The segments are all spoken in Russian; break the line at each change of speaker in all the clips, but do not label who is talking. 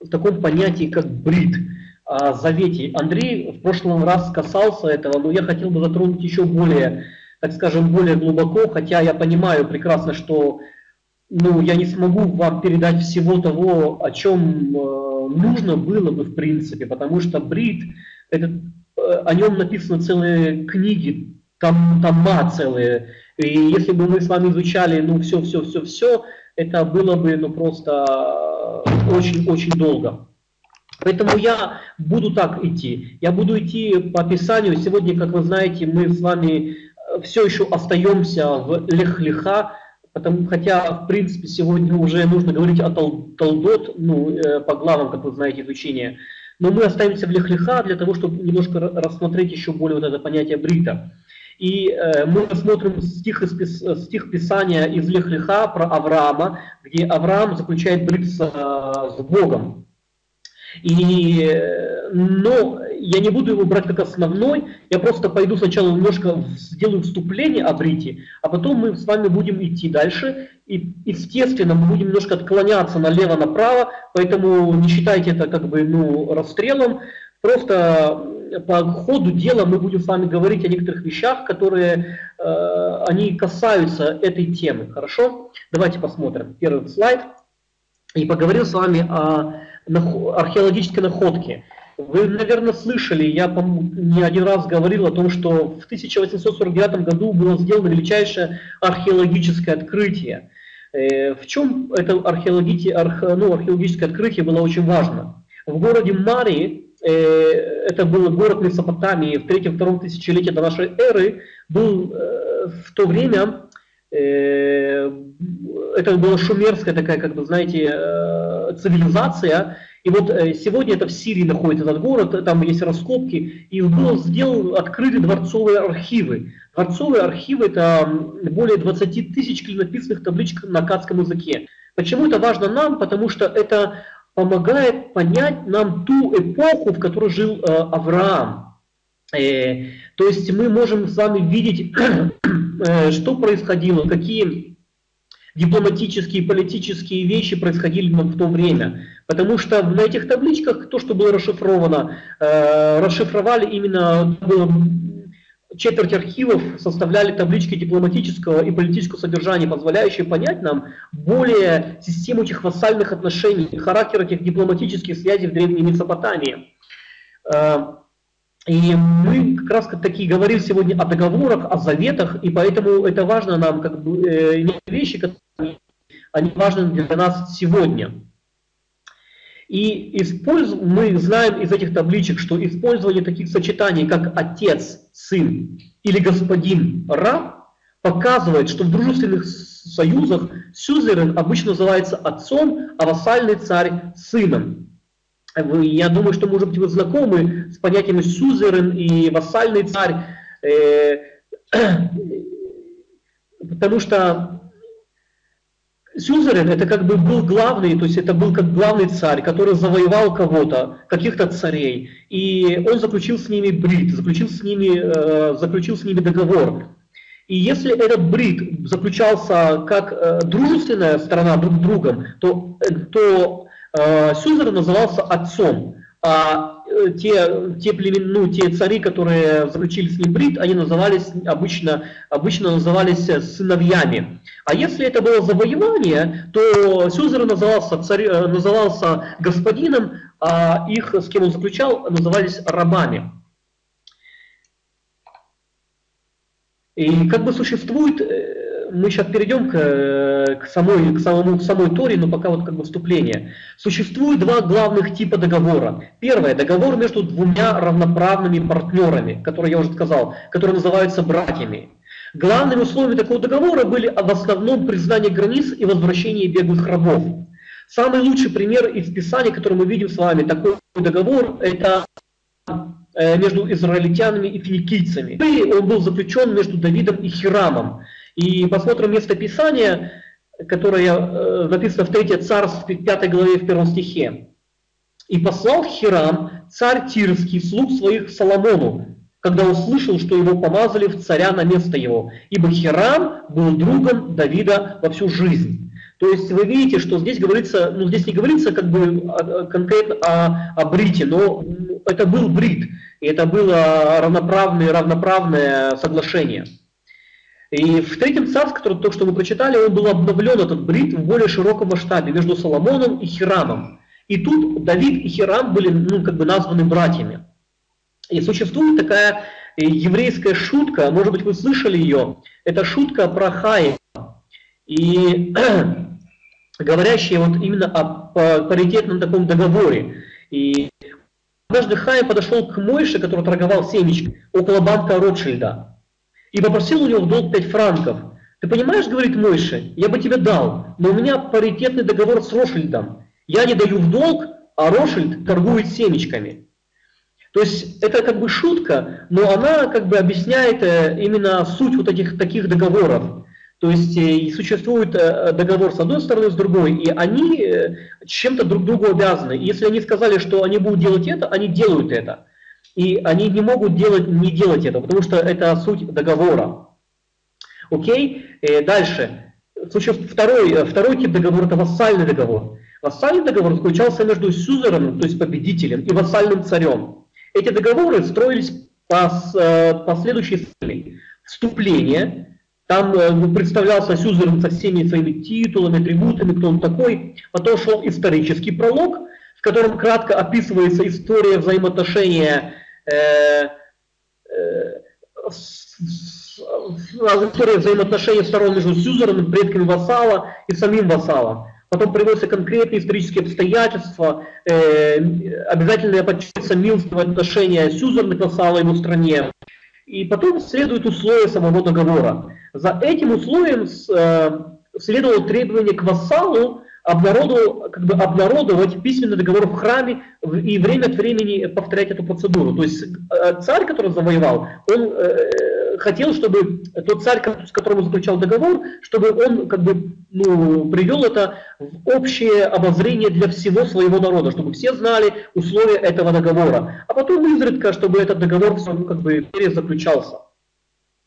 в таком понятии, как брит, о завете. Андрей в прошлый раз касался этого, но я хотел бы затронуть еще более, так скажем, более глубоко, хотя я понимаю прекрасно, что ну, я не смогу вам передать всего того, о чем э, нужно было бы в принципе, потому что брит, это, э, о нем написаны целые книги, там тома целые, и если бы мы с вами изучали, ну, все-все-все-все, это было бы, ну, просто очень-очень долго. Поэтому я буду так идти. Я буду идти по описанию. Сегодня, как вы знаете, мы с вами э, все еще остаемся в Лех-Леха, потому, хотя, в принципе, сегодня уже нужно говорить о тол, Толдот, ну, э, по главам, как вы знаете, изучения. Но мы остаемся в Лех-Леха для того, чтобы немножко рассмотреть еще более вот это понятие Брита. И э, мы рассмотрим стих, из, стих Писания из Лех-Леха про Авраама, где Авраам заключает брит с, с Богом. И, э, но я не буду его брать как основной, я просто пойду сначала немножко сделаю вступление о Брите, а потом мы с вами будем идти дальше. И, естественно, мы будем немножко отклоняться налево-направо, поэтому не считайте это как бы ну, расстрелом. Просто по ходу дела мы будем с вами говорить о некоторых вещах, которые э, они касаются этой темы. Хорошо? Давайте посмотрим первый слайд. И поговорим с вами о археологической находки. Вы, наверное, слышали, я не один раз говорил о том, что в 1849 году было сделано величайшее археологическое открытие. Э, в чем это археологическое, ну, археологическое открытие было очень важно? В городе Мари, э, это был город Месопотамии в 3-2 тысячелетии до нашей эры, был э, в то время это была шумерская такая, как бы, знаете, э, цивилизация. И вот э, сегодня это в Сирии находится этот город, там есть раскопки, и был сделан, открыты дворцовые архивы. Дворцовые архивы – это более 20 тысяч клинописных табличек на акадском языке. Почему это важно нам? Потому что это помогает понять нам ту эпоху, в которой жил э, Авраам. Э, то есть мы можем с вами видеть, э, что происходило, какие дипломатические политические вещи происходили в то время. Потому что на этих табличках то, что было расшифровано, э, расшифровали именно было, четверть архивов составляли таблички дипломатического и политического содержания, позволяющие понять нам более систему этих вассальных отношений, характер этих дипломатических связей в Древней Месопотамии. Э, и мы как раз таки говорим сегодня о договорах, о заветах, и поэтому это важно нам, как бы, э, вещи, которые они важны для нас сегодня. И использ... мы знаем из этих табличек, что использование таких сочетаний, как отец, сын или господин, раб, показывает, что в дружественных союзах сюзерен обычно называется отцом, а вассальный царь – сыном. Я думаю, что, может быть, вы знакомы с понятиями сюзерен и вассальный царь, э, потому что сюзерен это как бы был главный, то есть это был как главный царь, который завоевал кого-то, каких-то царей, и он заключил с ними брит, заключил с ними, э, заключил с ними договор. И если этот брит заключался как э, дружественная сторона друг с другом, то, то Э, Сюзер назывался отцом, а э, те, те, племен, ну, те цари, которые заключили с ним брит, они назывались обычно, обычно назывались э, сыновьями. А если это было завоевание, то Сюзер назывался, царь, назывался господином, а их, с кем он заключал, назывались рабами. И как бы существует мы сейчас перейдем к, к, самой, к, самому, к самой Торе, но пока вот как бы вступление. Существует два главных типа договора. Первое, договор между двумя равноправными партнерами, которые я уже сказал, которые называются братьями. Главными условиями такого договора были в основном признание границ и возвращение беглых рабов. Самый лучший пример из Писания, который мы видим с вами, такой договор, это э, между израильтянами и финикийцами. Он был заключен между Давидом и Хирамом. И посмотрим место Писания, которое э, написано в 3 царств 5 главе в 1 стихе. «И послал Хирам, царь Тирский, слуг своих Соломону, когда услышал, что его помазали в царя на место его, ибо Хирам был другом Давида во всю жизнь». То есть вы видите, что здесь говорится, ну здесь не говорится как бы конкретно о, о брите, но это был брит, и это было равноправное, равноправное соглашение. И в третьем царстве, который только что мы прочитали, он был обновлен, этот брит, в более широком масштабе между Соломоном и Хирамом. И тут Давид и Хирам были ну, как бы названы братьями. И существует такая еврейская шутка, может быть вы слышали ее, это шутка про Хаи. И говорящая вот именно о паритетном таком договоре. И однажды Хаим подошел к Мойше, который торговал семечками, около банка Ротшильда и попросил у него в долг 5 франков. Ты понимаешь, говорит Мойше, я бы тебе дал, но у меня паритетный договор с Рошельдом. Я не даю в долг, а Рошельд торгует семечками. То есть это как бы шутка, но она как бы объясняет э, именно суть вот этих таких договоров. То есть э, существует э, договор с одной стороны, с другой, и они чем-то друг другу обязаны. Если они сказали, что они будут делать это, они делают это. И они не могут делать, не делать это, потому что это суть договора. Окей? И дальше. Второй, второй тип договора – это вассальный договор. Вассальный договор заключался между сюзереном, то есть победителем, и вассальным царем. Эти договоры строились по, по следующей цели. Вступление, там э, представлялся сюзерен со всеми своими титулами, атрибутами, кто он такой. Потом шел исторический пролог, в котором кратко описывается история взаимоотношения э, э, история взаимоотношений сторон между сюзером, предками вассала и самим вассалом. Потом приводятся конкретные исторические обстоятельства, э, обязательно подчеркивается милостивое отношение сюзерных к вассалам в стране. И потом следует условия самого договора. За этим условием э, следовало требование к вассалу обнародовал, как бы обнародовать письменный договор в храме и время от времени повторять эту процедуру. То есть э, царь, который завоевал, он э, хотел, чтобы тот царь, с которым он заключал договор, чтобы он как бы ну, привел это в общее обозрение для всего своего народа, чтобы все знали условия этого договора. А потом изредка, чтобы этот договор как бы заключался.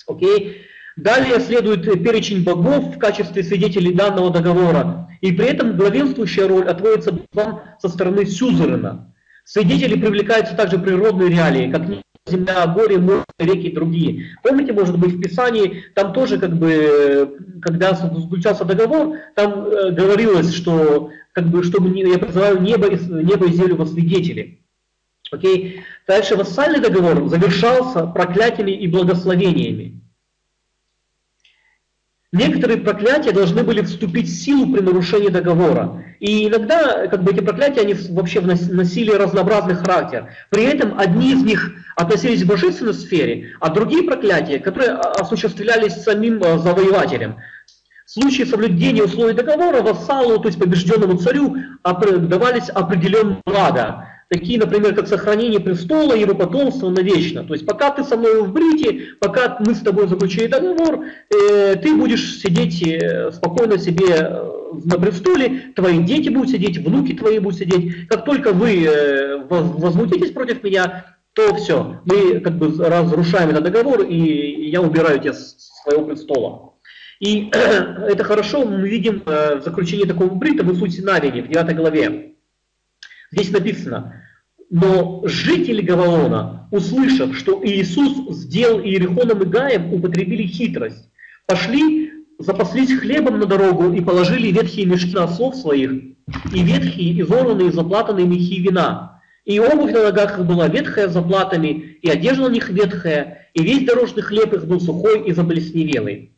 Окей? Далее следует перечень богов в качестве свидетелей данного договора. И при этом главенствующая роль отводится вам со стороны сюзерена. Свидетели привлекаются также природные реалии, как земля, горе, море, реки и другие. Помните, может быть, в Писании, там тоже, как бы, когда заключался договор, там э, говорилось, что, как бы, чтобы я призываю небо, небо и землю во свидетели. Окей? Дальше вассальный договор завершался проклятиями и благословениями. Некоторые проклятия должны были вступить в силу при нарушении договора. И иногда как бы, эти проклятия они вообще носили разнообразный характер. При этом одни из них относились к божественной сфере, а другие проклятия, которые осуществлялись самим э, завоевателем. В случае соблюдения условий договора вассалу, то есть побежденному царю, давались определенные блага такие, например, как сохранение престола и его потомства навечно. То есть пока ты со мной в Брите, пока мы с тобой заключили договор, э, ты будешь сидеть э, спокойно себе э, на престоле, твои дети будут сидеть, внуки твои будут сидеть. Как только вы э, возмутитесь против меня, то все, мы как бы разрушаем этот договор, и я убираю тебя с своего престола. И это хорошо мы видим э, в заключении такого брита в Иисусе Навине, в 9 главе. Здесь написано, но жители Гаваона, услышав, что Иисус сделал Иерихоном и Гаем, употребили хитрость. Пошли, запаслись хлебом на дорогу и положили ветхие мешки на ослов своих, и ветхие, изорванные, заплатанные мехи вина. И обувь на ногах их была ветхая заплатами, и одежда на них ветхая, и весь дорожный хлеб их был сухой и заблесневелый.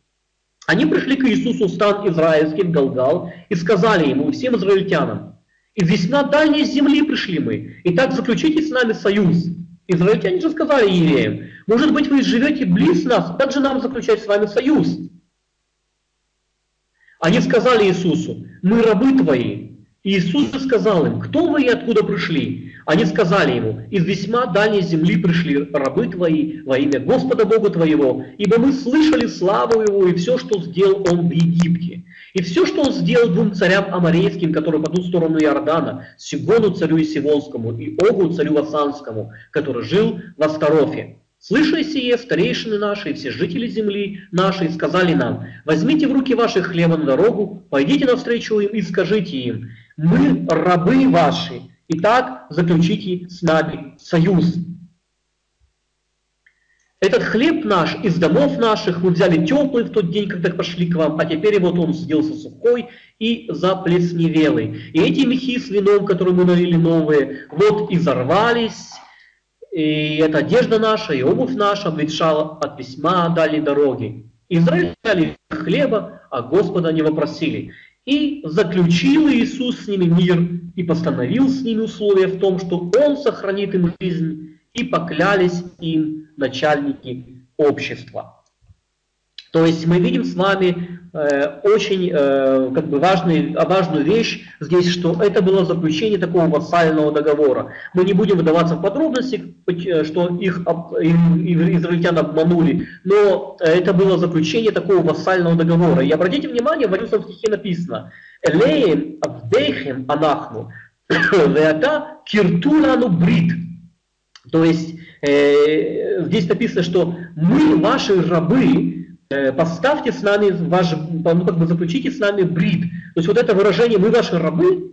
Они пришли к Иисусу в стан израильский в Галгал и сказали ему, всем израильтянам, весьма дальней земли пришли мы. И так заключите с нами союз. Израильтяне же сказали евреям, может быть, вы живете близ нас, как же нам заключать с вами союз? Они сказали Иисусу, мы рабы твои. И Иисус сказал им, кто вы и откуда пришли? Они сказали ему, из весьма дальней земли пришли рабы твои во имя Господа Бога твоего, ибо мы слышали славу его и все, что сделал он в Египте. И все, что он сделал двум царям амарейским, которые по ту сторону Иордана, Сигону царю и Сивонскому и Огу царю Васанскому, который жил в Астарофе. Слыша сие, старейшины наши и все жители земли нашей сказали нам, возьмите в руки ваши хлеба на дорогу, пойдите навстречу им и скажите им, мы рабы ваши, и так заключите с нами союз. Этот хлеб наш из домов наших мы взяли теплый в тот день, когда пошли к вам, а теперь вот он сделался сухой и заплесневелый. И эти мехи с вином, которые мы налили новые, вот изорвались, и эта одежда наша, и обувь наша обветшала от письма дали дороги. Израиль взяли хлеба, а Господа не вопросили. И заключил Иисус с ними мир, и постановил с ними условия в том, что Он сохранит им жизнь, и поклялись им начальники общества. То есть мы видим с вами э, очень э, как бы важный, важную вещь здесь, что это было заключение такого вассального договора. Мы не будем выдаваться в подробности, э, что их, их израильтян обманули, но это было заключение такого вассального договора. И обратите внимание, в 11 стихе написано «Элеем авдейхем анахну, веата киртулану брит». То есть э, здесь написано, что мы ваши рабы, Э, поставьте с нами ваш, ну, как бы заключите с нами брит. То есть вот это выражение «мы ваши рабы»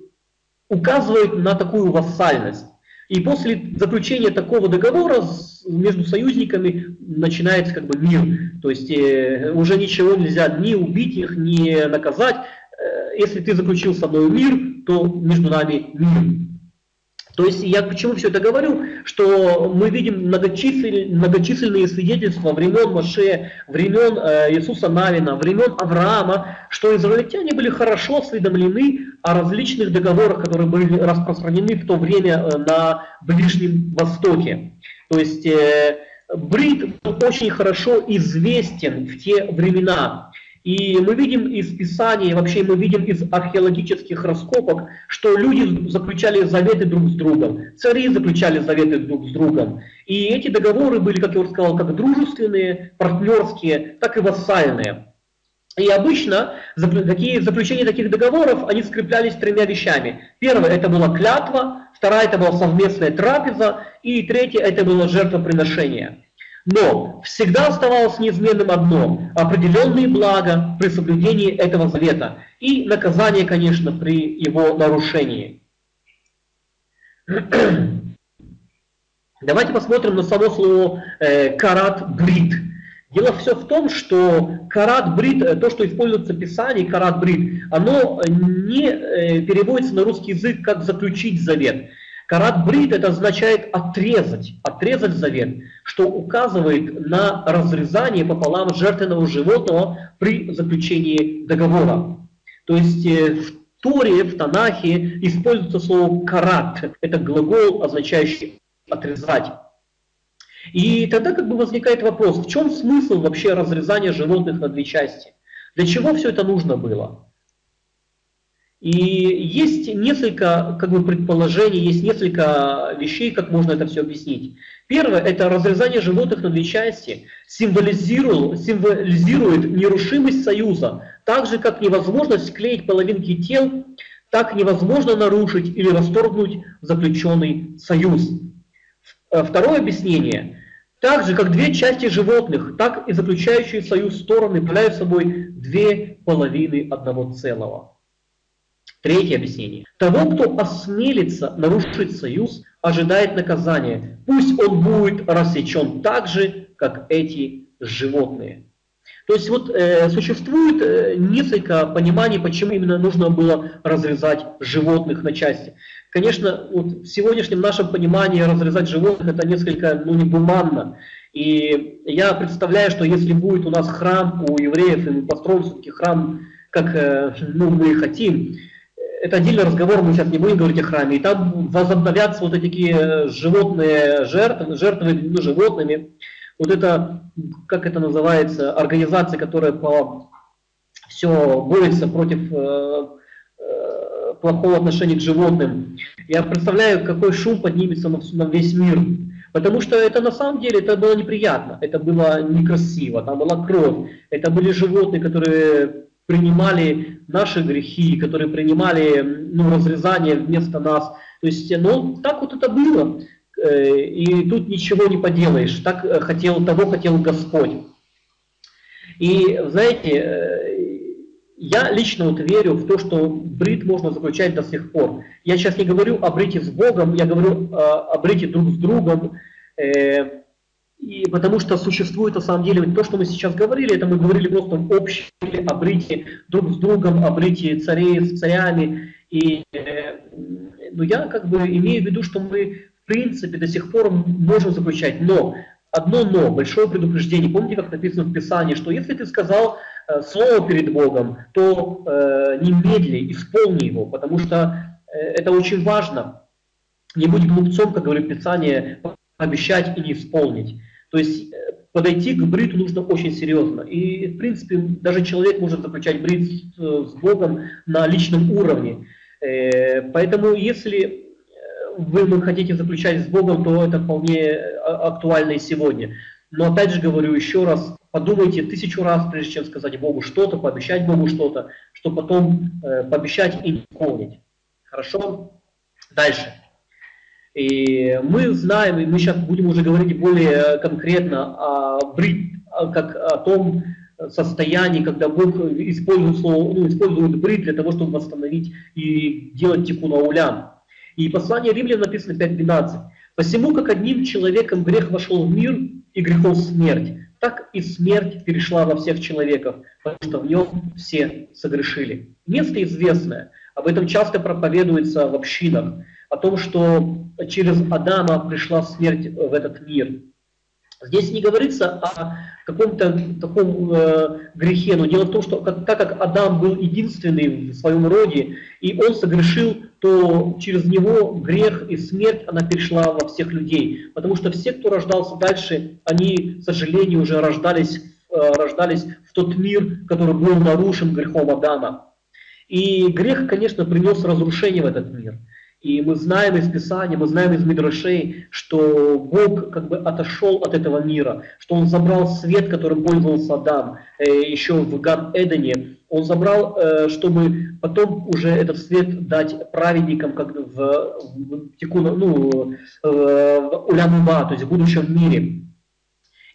указывает на такую вассальность. И после заключения такого договора между союзниками начинается как бы мир. То есть э, уже ничего нельзя ни убить их, ни наказать. Э, если ты заключил со мной мир, то между нами мир. То есть я почему все это говорю, что мы видим многочисленные, многочисленные свидетельства времен Моше, времен э, Иисуса Навина, времен Авраама, что израильтяне были хорошо осведомлены о различных договорах, которые были распространены в то время э, на Ближнем Востоке. То есть э, Брит был очень хорошо известен в те времена. И мы видим из Писания, вообще мы видим из археологических раскопок, что люди заключали заветы друг с другом, цари заключали заветы друг с другом. И эти договоры были, как я уже сказал, как дружественные, партнерские, так и вассальные. И обычно такие, заключение таких договоров, они скреплялись тремя вещами. Первое, это была клятва, вторая, это была совместная трапеза, и третье, это было жертвоприношение. Но всегда оставалось неизменным одно – определенные блага при соблюдении этого завета и наказание, конечно, при его нарушении. Давайте посмотрим на само слово э, «карат брит». Дело все в том, что карат брит, э, то, что используется в Писании, карат брит, оно не э, переводится на русский язык как заключить завет. Карат брит это означает отрезать, отрезать завет, что указывает на разрезание пополам жертвенного животного при заключении договора. То есть э, в Торе, в Танахе используется слово карат. Это глагол, означающий отрезать. И тогда как бы возникает вопрос, в чем смысл вообще разрезания животных на две части? Для чего все это нужно было? И есть несколько как бы, предположений, есть несколько вещей, как можно это все объяснить. Первое – это разрезание животных на две части символизирует, нерушимость союза, так же, как невозможность склеить половинки тел, так невозможно нарушить или расторгнуть заключенный союз. Э, второе объяснение – так же, как две части животных, так и заключающие союз стороны являют собой две половины одного целого. Третье объяснение. Того, кто осмелится нарушить союз, ожидает наказание. Пусть он будет рассечен так же, как эти животные. То есть вот э, существует э, несколько пониманий, почему именно нужно было разрезать животных на части. Конечно, вот в сегодняшнем нашем понимании разрезать животных это несколько ну, негуманно. И я представляю, что если будет у нас храм у евреев, и мы построим все-таки храм, как э, ну, мы хотим, это отдельный разговор, мы сейчас не будем говорить о храме, и там возобновятся вот такие животные жертвы, жертвы ну, животными. Вот это, как это называется, организация, которая по, все борется против э, э, плохого отношения к животным. Я представляю, какой шум поднимется на, на весь мир. Потому что это на самом деле это было неприятно, это было некрасиво, там была кровь, это были животные, которые принимали наши грехи, которые принимали ну, разрезание вместо нас. То есть, ну, так вот это было. и тут ничего не поделаешь. Так хотел, того хотел Господь. И, знаете, я лично вот верю в то, что брит можно заключать до сих пор. Я сейчас не говорю о брите с Богом, я говорю о брите друг с другом, и потому что существует на самом деле то, что мы сейчас говорили, это мы говорили просто общем о брите друг с другом, о брите царей с царями. И э, ну, я как бы имею в виду, что мы в принципе до сих пор можем заключать. Но, одно но, большое предупреждение. Помните, как написано в Писании, что если ты сказал э, слово перед Богом, то э, немедли, исполни его, потому что э, это очень важно. Не будь глупцом, как говорит Писание, обещать и не исполнить. То есть э, подойти к бриту нужно очень серьезно. И, в принципе, даже человек может заключать брит с, э, с Богом на личном уровне. Э, поэтому, если вы хотите заключать с Богом, то это вполне актуально и сегодня. Но опять же говорю еще раз, подумайте тысячу раз, прежде чем сказать Богу что-то, пообещать Богу что-то, что потом пообещать и исполнить. Хорошо? Дальше. И мы знаем, и мы сейчас будем уже говорить более конкретно о, брит, как о том состоянии, когда Бог использует, слово, ну, использует брит для того, чтобы восстановить и делать тикун аулям. И послание Римлян написано 5.12. «Посему, как одним человеком грех вошел в мир, и грехом смерть, так и смерть перешла во всех человеков, потому что в нем все согрешили». Место известное, об этом часто проповедуется в общинах о том, что через Адама пришла смерть в этот мир. Здесь не говорится о каком-то таком э, грехе, но дело в том, что как, так как Адам был единственный в своем роде, и он согрешил, то через него грех и смерть, она перешла во всех людей. Потому что все, кто рождался дальше, они, к сожалению, уже рождались, э, рождались в тот мир, который был нарушен грехом Адама. И грех, конечно, принес разрушение в этот мир. И мы знаем из Писания, мы знаем из Мидрашей, что Бог как бы отошел от этого мира, что Он забрал свет, которым пользовался Адам э, еще в Ган Эдене. Он забрал, э, чтобы потом уже этот свет дать праведникам, как в, в, тикуна, ну, э, в Улямуба, то есть в будущем мире.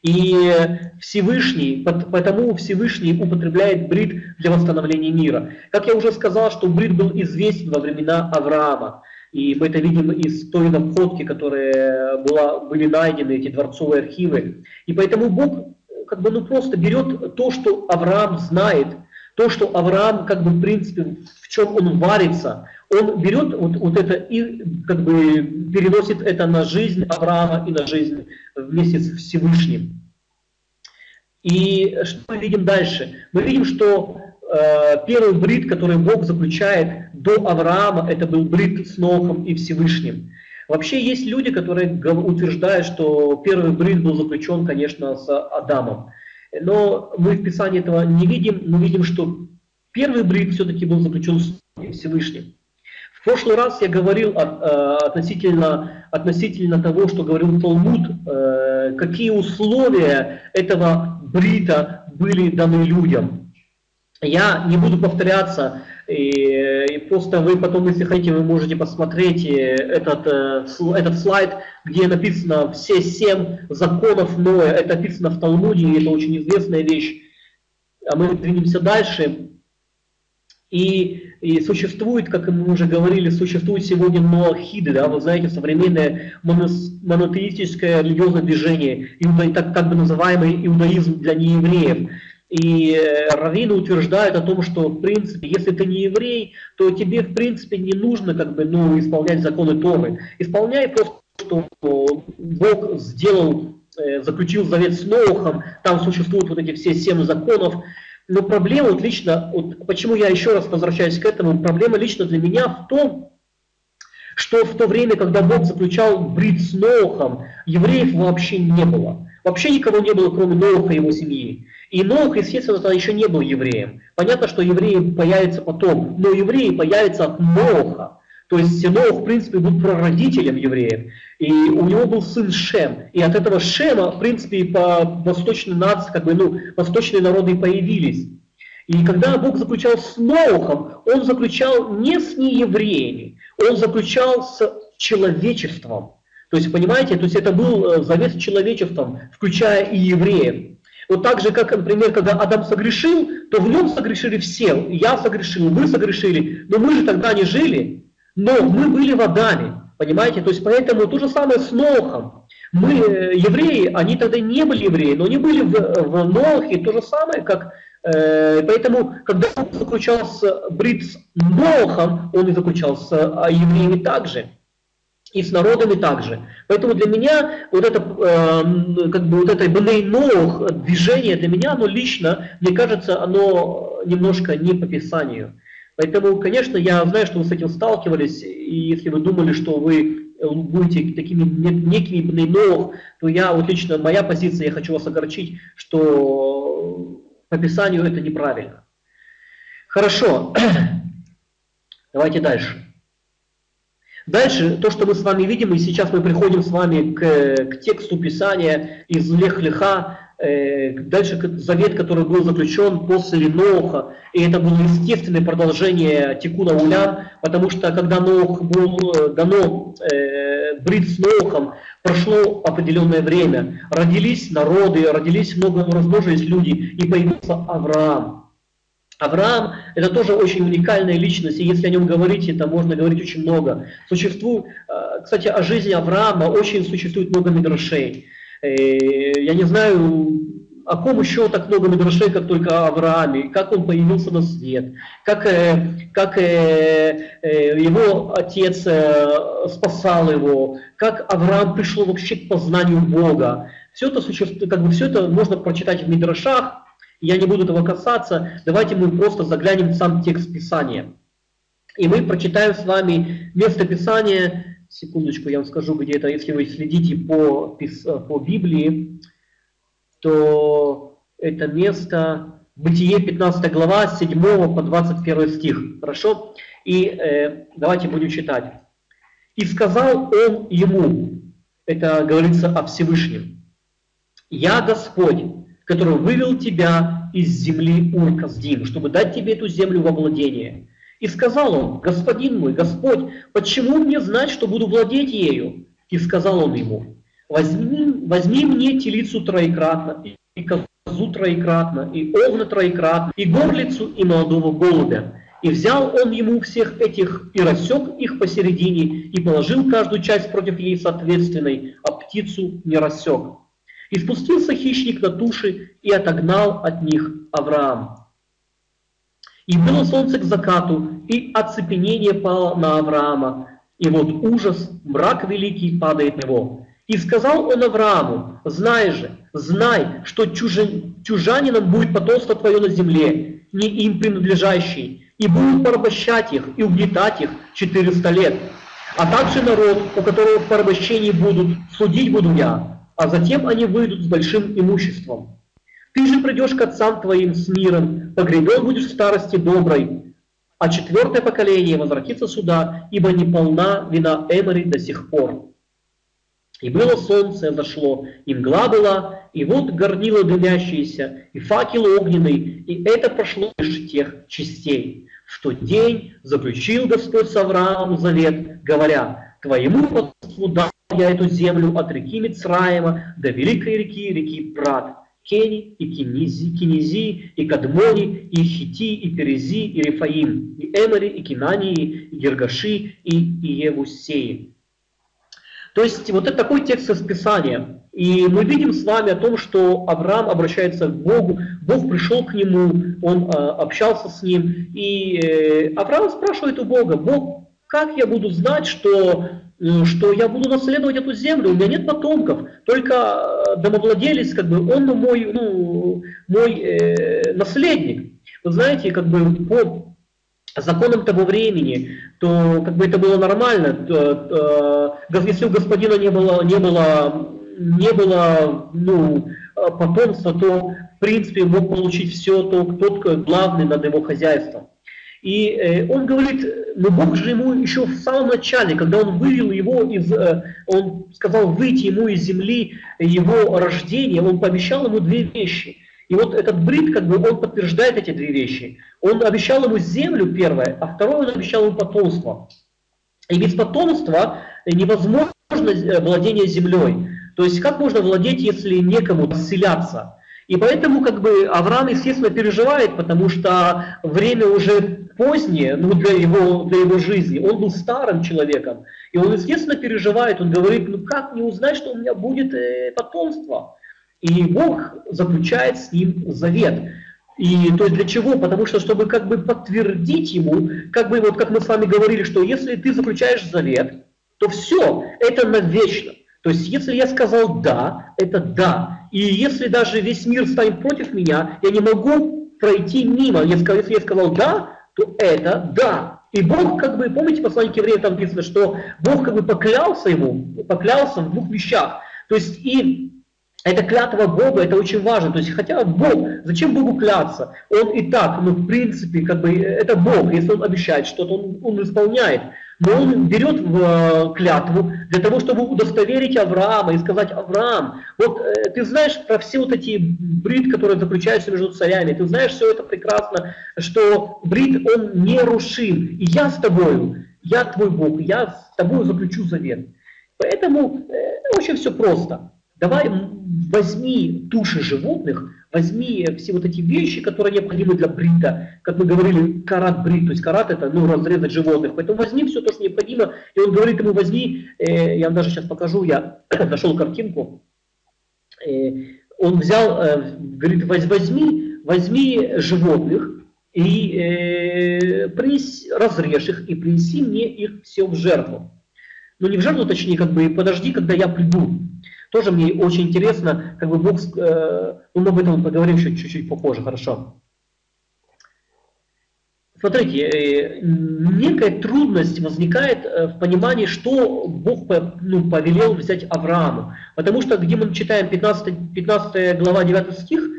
И Всевышний, потому Всевышний употребляет брит для восстановления мира. Как я уже сказал, что брит был известен во времена Авраама. И мы это видим из той находки, которые была, были найдены, эти дворцовые архивы. И поэтому Бог как бы ну просто берет то, что Авраам знает, то, что Авраам как бы в принципе, в чем он варится, он берет вот, вот это и как бы переносит это на жизнь Авраама и на жизнь вместе с Всевышним. И что мы видим дальше? Мы видим, что э, первый брит, который Бог заключает до Авраама, это был брит с Нохом и Всевышним. Вообще есть люди, которые утверждают, что первый брит был заключен, конечно, с Адамом. Но мы в Писании этого не видим. Мы видим, что первый брит все-таки был заключен с Всевышним. В прошлый раз я говорил э, относительно, относительно того, что говорил Талмуд, э, какие условия этого брита были даны людям. Я не буду повторяться, и, и просто вы потом, если хотите, вы можете посмотреть э, этот, э, этот слайд, где написано все семь законов Ноя. Это написано в Талмуде, и это очень известная вещь. А мы двинемся дальше. И, и существует, как мы уже говорили, существует сегодня ноахиды, да, вы знаете, современное монотеистическое религиозное движение, иуда, так как бы называемый иудаизм для неевреев. И э, раввины утверждают о том, что, в принципе, если ты не еврей, то тебе, в принципе, не нужно как бы, ну, исполнять законы Торы. Исполняй просто, что Бог сделал, э, заключил завет с Ноухом, там существуют вот эти все семь законов. Но проблема вот лично, вот почему я еще раз возвращаюсь к этому, проблема лично для меня в том, что в то время, когда Бог заключал брит с Ноухом, евреев вообще не было. Вообще никого не было, кроме Ноуха и его семьи. И Нох, естественно, еще не был евреем. Понятно, что евреи появятся потом, но евреи появятся от Ноха. То есть Нох, в принципе, был прародителем евреев. И у него был сын Шем. И от этого Шема, в принципе, по восточной нации, как бы, ну, восточные народы появились. И когда Бог заключал с Нохом, он заключал не с неевреями, он заключал с человечеством. То есть, понимаете, то есть это был э, завет с человечеством, включая и евреев. Вот так же, как, например, когда Адам согрешил, то в нем согрешили все. Я согрешил, вы согрешили, но мы же тогда не жили, но мы были в Адаме. Понимаете? То есть поэтому то же самое с Нохом. Мы, э, евреи, они тогда не были евреи, но они были в, в Нохе, то же самое, как... Э, поэтому, когда он заключался брит с Нохом, он и заключался а евреями также. И с народами также. Поэтому для меня вот это, э, как бы вот это Нох, движение для меня, оно лично, мне кажется, оно немножко не по Писанию. Поэтому, конечно, я знаю, что вы с этим сталкивались, и если вы думали, что вы э, будете такими некими бнейнох, то я, вот лично моя позиция, я хочу вас огорчить, что по Писанию это неправильно. Хорошо, давайте дальше. Дальше, то, что мы с вами видим, и сейчас мы приходим с вами к, к тексту Писания из Лех-Леха, Э, дальше завет, который был заключен после Ноха, и это было естественное продолжение Тикуна Улян, потому что когда Нох был э, дано э, брит с Нохом, прошло определенное время, родились народы, родились много, размножились люди, и появился Авраам. Авраам – это тоже очень уникальная личность, и если о нем говорить, это можно говорить очень много. Существует, э, кстати, о жизни Авраама очень существует много мидрашей. Э, я не знаю, о ком еще так много мидрашей, как только о Аврааме, как он появился на свет, как, э, как его отец спасал его, как Авраам пришел вообще к познанию Бога. Все это, существует, как бы, все это можно прочитать в мидрашах, я не буду этого касаться, давайте мы просто заглянем в сам текст Писания. И мы прочитаем с вами место Писания, секундочку, я вам скажу, где это, если вы следите по, по Библии, то это место Бытие 15 глава, 7 по 21 стих. Хорошо? И э, давайте будем читать. «И сказал он ему», это говорится о Всевышнем, «Я Господь, который вывел тебя из земли Ур-Каздим, чтобы дать тебе эту землю во владение. И сказал он, господин мой, Господь, почему мне знать, что буду владеть ею? И сказал он ему, возьми, возьми мне телицу троекратно, и козу троекратно, и овна троекратно, и горлицу, и молодого голубя. И взял он ему всех этих, и рассек их посередине, и положил каждую часть против ей соответственной, а птицу не рассек. И спустился хищник на туши, и отогнал от них Авраам. И было солнце к закату, и оцепенение пало на Авраама. И вот ужас, мрак великий падает на него. И сказал он Аврааму, знай же, знай, что чужан, чужанином будет потомство твое на земле, не им принадлежащий, и будут порабощать их и угнетать их 400 лет. А также народ, у которого в порабощении будут, судить буду я, а затем они выйдут с большим имуществом. Ты же придешь к отцам твоим с миром, погребен будешь в старости доброй, а четвертое поколение возвратится сюда, ибо не полна вина Эмори до сих пор. И было солнце, зашло, и мгла была, и вот горнило дымящиеся, и факел огненный, и это прошло лишь тех частей. В тот день заключил Господь с Авраамом завет, говоря, «Твоему потомству дам я эту землю от реки Мицраема до великой реки, реки Прат, Кени, и Кинези, Кинези, и Кадмони, и Хити, и Перези, и Рефаим, и Эмори, и Кинании, и Гергаши, и Иевусеи. То есть вот это такой текст из Писания. И мы видим с вами о том, что Авраам обращается к Богу, Бог пришел к нему, он э, общался с ним, и э, Авраам спрашивает у Бога, Бог, как я буду знать, что что я буду наследовать эту землю, у меня нет потомков, только э, домовладелец, как бы, он мой, ну, мой э, наследник. Вы знаете, как бы по законам того времени, то как бы это было нормально. То, то, если у господина не было, не было, не было ну, потомства, то в принципе мог получить все то, кто главный над его хозяйством. И э, он говорит, но Бог же ему еще в самом начале, когда он вывел его из, э, он сказал выйти ему из земли его рождения, он пообещал ему две вещи. И вот этот брит, как бы, он подтверждает эти две вещи. Он обещал ему землю первое, а второе он обещал ему потомство. И без потомства невозможно возможно владение землей. То есть как можно владеть, если некому расселяться? И поэтому как бы Авраам, естественно, переживает, потому что время уже позднее, ну, для его, для его жизни. Он был старым человеком. И он, естественно, переживает. Он говорит, ну как не узнать, что у меня будет э, потомство? И Бог заключает с ним завет. И то есть для чего? Потому что, чтобы как бы подтвердить ему, как бы вот как мы с вами говорили, что если ты заключаешь завет, то все, это навечно. То есть, если я сказал «да», это «да». И если даже весь мир станет против меня, я не могу пройти мимо. Если я сказал «да», то это «да». И Бог, как бы, помните, послание к евреям там написано, что Бог как бы поклялся ему, поклялся в двух вещах. То есть и это клятва Бога, это очень важно. То есть, хотя Бог, зачем Богу кляться? Он и так, ну, в принципе, как бы, это Бог. Если Он обещает что-то, он, он исполняет. Но он берет в э, клятву для того, чтобы удостоверить Авраама и сказать, Авраам, вот э, ты знаешь про все вот эти брит, которые заключаются между царями, ты знаешь все это прекрасно, что брит, он не рушим, и я с тобою, я твой Бог, я с тобой заключу завет. Поэтому э, очень все просто. Давай возьми туши животных, возьми все вот эти вещи, которые необходимы для брита, как мы говорили, карат брит, то есть карат это ну, разрезать животных, поэтому возьми все то, что необходимо, и он говорит ему, возьми, э, я вам даже сейчас покажу, я нашел картинку, э, он взял, э, говорит, возьми, возьми животных, и э, принеси, разрежь их и принеси мне их все в жертву. Ну не в жертву, точнее, как бы подожди, когда я приду. Тоже мне очень интересно, как бы Бог, ну мы об этом поговорим еще чуть-чуть попозже, хорошо. Смотрите, э, некая трудность возникает э, в понимании, что Бог ну, повелел взять Аврааму. Потому что, где мы читаем 15, 15 глава 9 стих,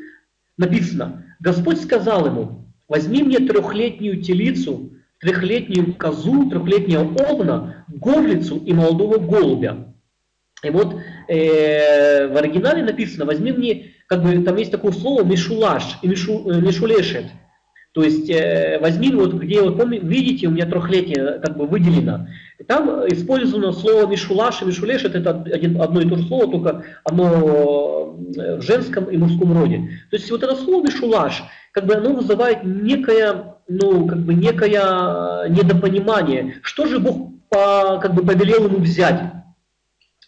написано, Господь сказал ему, возьми мне трехлетнюю телицу, трехлетнюю козу, трехлетнюю овна, горлицу и молодого голубя. И вот э, в оригинале написано, возьми мне, как бы там есть такое слово мишулаш и мишу, э, мишулешет. То есть э, возьми, вот где вот помните, видите, у меня трехлетие как бы выделено. Там использовано слово мишулаш и мишулешет, это один, одно и то же слово, только оно в женском и мужском роде. То есть вот это слово мишулаш, как бы оно вызывает некое, ну, как бы некое недопонимание. Что же Бог по, как бы повелел ему взять?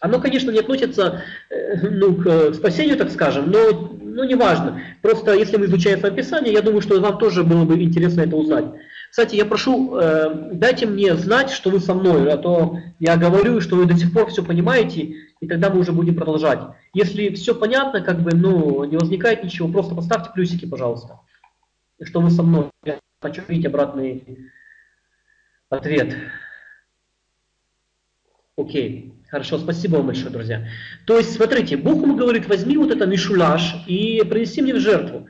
Оно, конечно, не относится э, ну, к спасению, так скажем, но ну, неважно. Просто если мы изучаем свое Писание, я думаю, что вам тоже было бы интересно это узнать. Кстати, я прошу, э, дайте мне знать, что вы со мной, а то я говорю, что вы до сих пор все понимаете, и тогда мы уже будем продолжать. Если все понятно, как бы, ну, не возникает ничего, просто поставьте плюсики, пожалуйста, что вы со мной. Я хочу видеть обратный ответ. Окей. Хорошо, спасибо вам большое, друзья. То есть, смотрите, Бог ему говорит, возьми вот это мишулаш и принеси мне в жертву.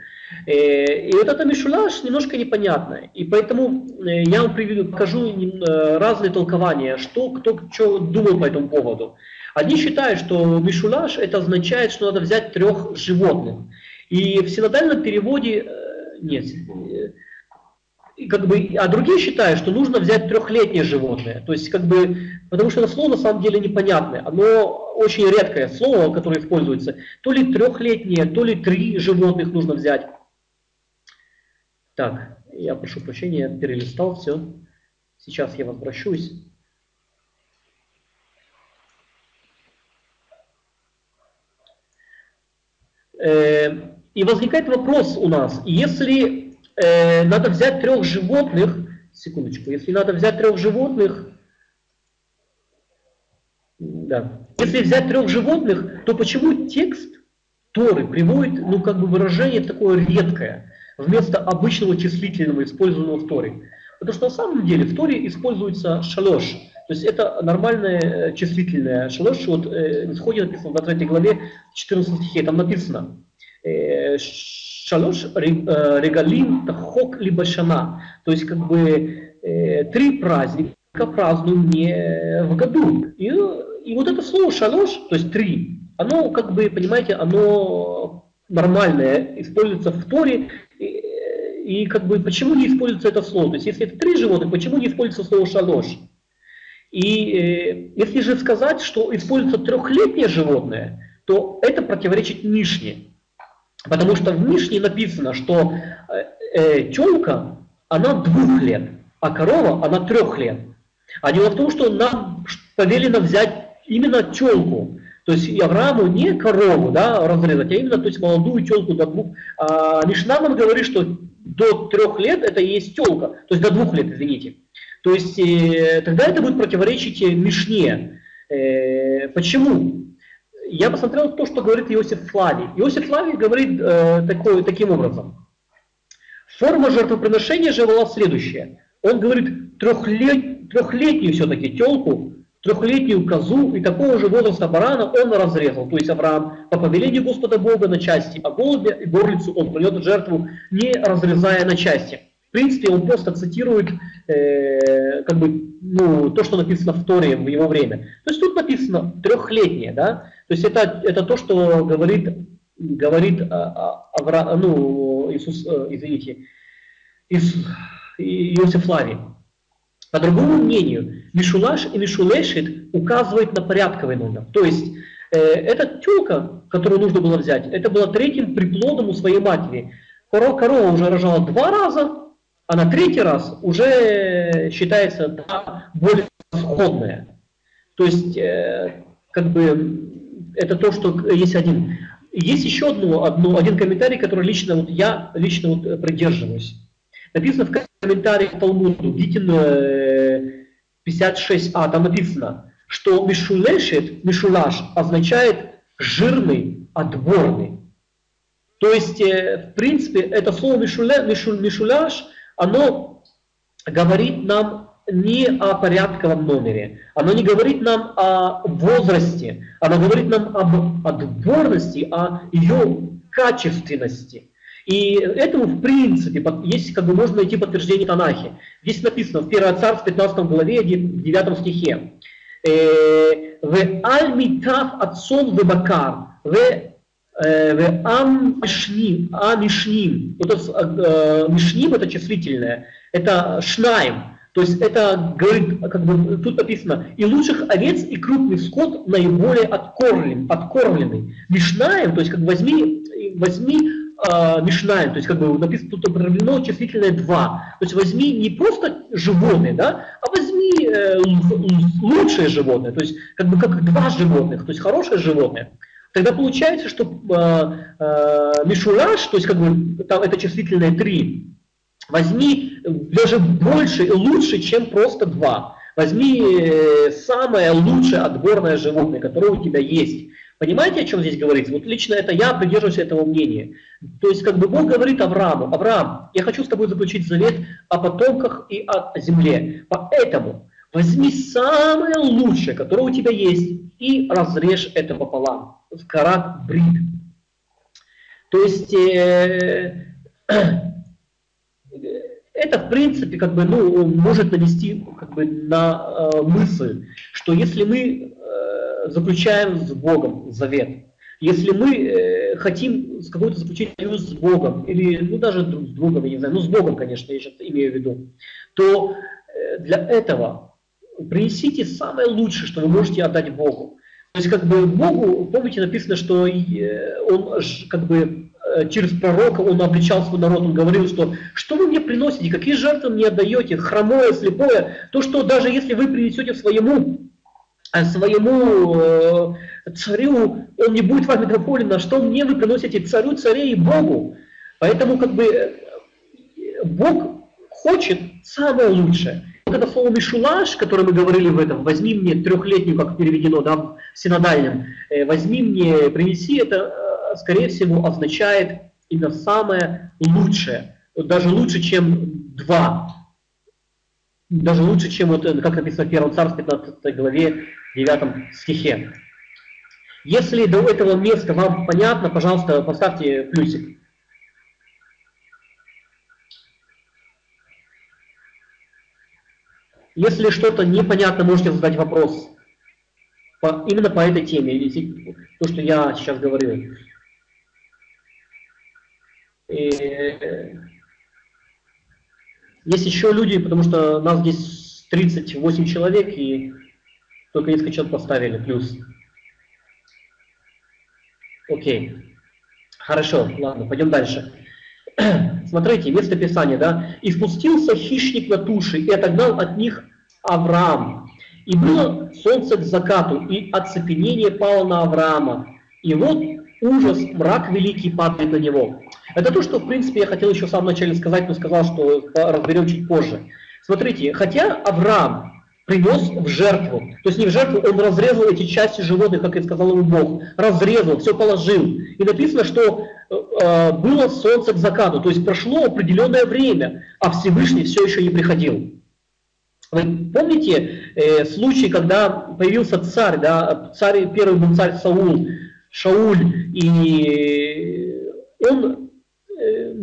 Э, и вот это мишулаш немножко непонятно. И поэтому э, я вам приведу, покажу э, разные толкования, что кто что думал по этому поводу. Одни считают, что мишулаш это означает, что надо взять трех животных. И в синодальном переводе, нет, как бы, а другие считают, что нужно взять трехлетнее животное. То есть, как бы, потому что это слово на самом деле непонятное. Оно очень редкое слово, которое используется. То ли трехлетнее, то ли три животных нужно взять. Так, я прошу прощения, перелистал все. Сейчас я возвращусь. Э, и возникает вопрос у нас, если э, надо взять трех животных, секундочку, если надо взять трех животных, да, если взять трех животных, то почему текст Торы приводит, ну, как бы выражение такое редкое, вместо обычного числительного, использованного в Торе? Потому что на самом деле в Торе используется шалош, то есть это нормальное э, числительное. Шалош, вот э, в Исходе написано в 23 главе 14 стихе, там написано, э, Шалош э, регалим тахок либо шана. То есть как бы э, три праздника празднуем не в году. И, и вот это слово шалош, то есть три, оно как бы, понимаете, оно нормальное, используется в Торе. И, и как бы почему не используется это слово? То есть если это три животных, почему не используется слово шалош? И э, если же сказать, что используется трехлетнее животное, то это противоречит Мишне. Потому что в Мишне написано, что э, э, телка, она двух лет, а корова, она трех лет. А дело в том, что нам повелено взять именно телку. То есть Аврааму не корову да, разрезать, а именно то есть молодую телку до двух. А Мишна нам говорит, что до трех лет это и есть телка, то есть до двух лет, извините. То есть э, тогда это будет противоречить Мишне. Э, почему? Я посмотрел то, что говорит Иосиф Флавий. Иосиф Флавий говорит э, такой, таким образом. Форма жертвоприношения же была следующая. Он говорит трехлет, трехлетнюю все-таки телку, трехлетнюю козу и такого же возраста барана он разрезал. То есть Авраам по повелению Господа Бога на части, а голубя и горлицу он принес жертву, не разрезая на части. В принципе, он просто цитирует э, как бы, ну, то, что написано в Торе в его время. То есть тут написано трехлетнее, да? То есть это, это то, что говорит, говорит а, а, Авра, ну, Иисус, э, извините, Иосиф Лавий. По другому мнению, Мишулаш и Мишулешит указывает на порядковый номер. То есть э, эта тюлка, которую нужно было взять, это была третьим приплодом у своей матери. Корова, корова уже рожала два раза, а на третий раз уже считается да, более сходная. То есть, э, как бы, это то, что есть один. Есть еще одно, одно, один комментарий, который лично вот я лично вот придерживаюсь. Написано в комментарии к Талмуду, Гитин 56а, там написано, что мишулешет, мишулаш означает жирный, отборный. То есть, э, в принципе, это слово мишуле, мишуль, мишуляш, оно говорит нам не о порядковом номере, оно не говорит нам о возрасте, оно говорит нам об отборности, о ее качественности. И этому, в принципе, есть, как бы можно найти подтверждение Танахи. Здесь написано в 1 Царств 15 главе, 9 стихе. «Э, «В аль-митав отцон в бакар, в ам мишним, а мишним». Это, э, мишним это числительное, это шнаем. То есть это говорит, как бы тут написано, и лучших овец и крупный скот наиболее откормлен, откормленный. Мишнаем, то есть как возьми, возьми э, Мишнаем, то есть как бы написано тут употреблено числительное два. То есть возьми не просто животное, да, а возьми э, лучшее животное, то есть как бы как два животных, то есть хорошее животное. Тогда получается, что э, э, Мишураж, то есть как бы там это числительное три, возьми даже больше и лучше, чем просто два. Возьми э, самое лучшее отборное животное, которое у тебя есть. Понимаете, о чем здесь говорится? Вот лично это я придерживаюсь этого мнения. То есть, как бы Бог говорит Аврааму, Авраам, я хочу с тобой заключить завет о потомках и о земле. Поэтому возьми самое лучшее, которое у тебя есть, и разрежь это пополам. В карат брит. То есть, э, это, в принципе, как бы, ну, может навести как бы, на э, мысль, что если мы заключаем с Богом завет. Если мы э, хотим какой-то заключить союз с Богом, или ну, даже друг с другом, я не знаю, ну с Богом, конечно, я сейчас имею в виду, то э, для этого принесите самое лучшее, что вы можете отдать Богу. То есть как бы Богу, помните, написано, что э, он как бы э, через пророка он обличал свой народ, он говорил, что что вы мне приносите, какие жертвы мне отдаете, хромое, слепое, то, что даже если вы принесете своему а своему э, царю, он не будет вами доволен, на что мне вы приносите царю, царей и Богу. Поэтому как бы э, Бог хочет самое лучшее. Вот это слово «мишулаш», которое мы говорили в этом, «возьми мне трехлетнюю», как переведено да, в синодальном, э, «возьми мне, принеси», это, скорее всего, означает именно самое лучшее. Даже лучше, чем два. Даже лучше, чем, вот, как написано в Первом Царстве, 15 главе, 9 стихе. Если до этого места вам понятно, пожалуйста, поставьте плюсик. Если что-то непонятно, можете задать вопрос. По, именно по этой теме, то, что я сейчас говорю. И, есть еще люди, потому что нас здесь 38 человек, и Только несколько человек поставили плюс. Окей. Хорошо, ладно, пойдем дальше. Смотрите, место Писания, да. «И спустился хищник на туши, и отогнал от них Авраам. И было солнце к закату, и оцепенение пало на Авраама. И вот ужас, мрак великий падает на него». Это то, что, в принципе, я хотел еще в самом начале сказать, но сказал, что разберем чуть позже. Смотрите, хотя Авраам принес в жертву. То есть не в жертву, он разрезал эти части животных, как и сказал ему Бог. Разрезал, все положил. И написано, что э, было солнце к закату. То есть прошло определенное время, а Всевышний все еще не приходил. Вы помните э, случай, когда появился царь, да, царь, первый был царь Саул, Шауль, и он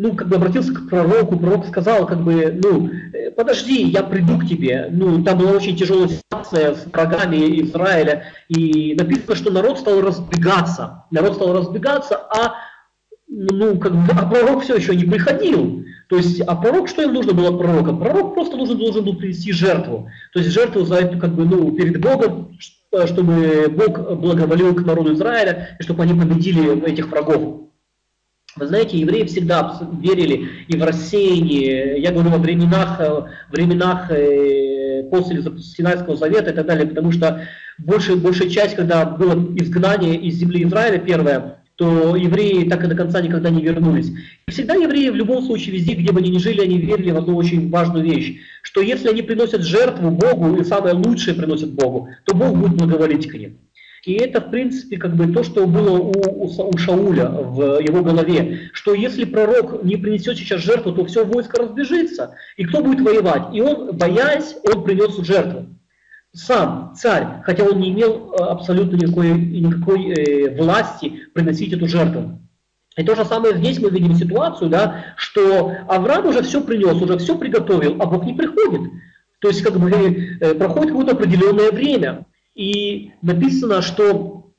ну, как бы обратился к пророку, пророк сказал, как бы, ну, э, подожди, я приду к тебе. Ну, там была очень тяжелая ситуация с врагами Израиля, и написано, что народ стал разбегаться. Народ стал разбегаться, а, ну, как бы, а пророк все еще не приходил. То есть, а пророк, что им нужно было пророка? Пророк просто нужен, должен был принести жертву. То есть жертву за эту, как бы, ну, перед Богом, чтобы Бог благоволил к народу Израиля, и чтобы они победили этих врагов. Вы знаете, евреи всегда верили и в рассеяние, я говорю о временах, э, временах э, после Синайского завета и так далее, потому что большая, большая часть, когда было изгнание из земли Израиля первое, то евреи так и до конца никогда не вернулись. И всегда евреи в любом случае, везде, где бы они ни жили, они верили в одну очень важную вещь, что если они приносят жертву Богу, и самое лучшее приносят Богу, то Бог будет благоволить к ним. И это, в принципе, как бы то, что было у, у, Шауля в его голове, что если пророк не принесет сейчас жертву, то все войско разбежится, и кто будет воевать? И он, боясь, он принес жертву. Сам царь, хотя он не имел э, абсолютно никакой, никакой э, власти приносить эту жертву. И то же самое здесь мы видим ситуацию, да, что Авраам уже все принес, уже все приготовил, а Бог не приходит. То есть как бы э, проходит какое-то определенное время. И написано, что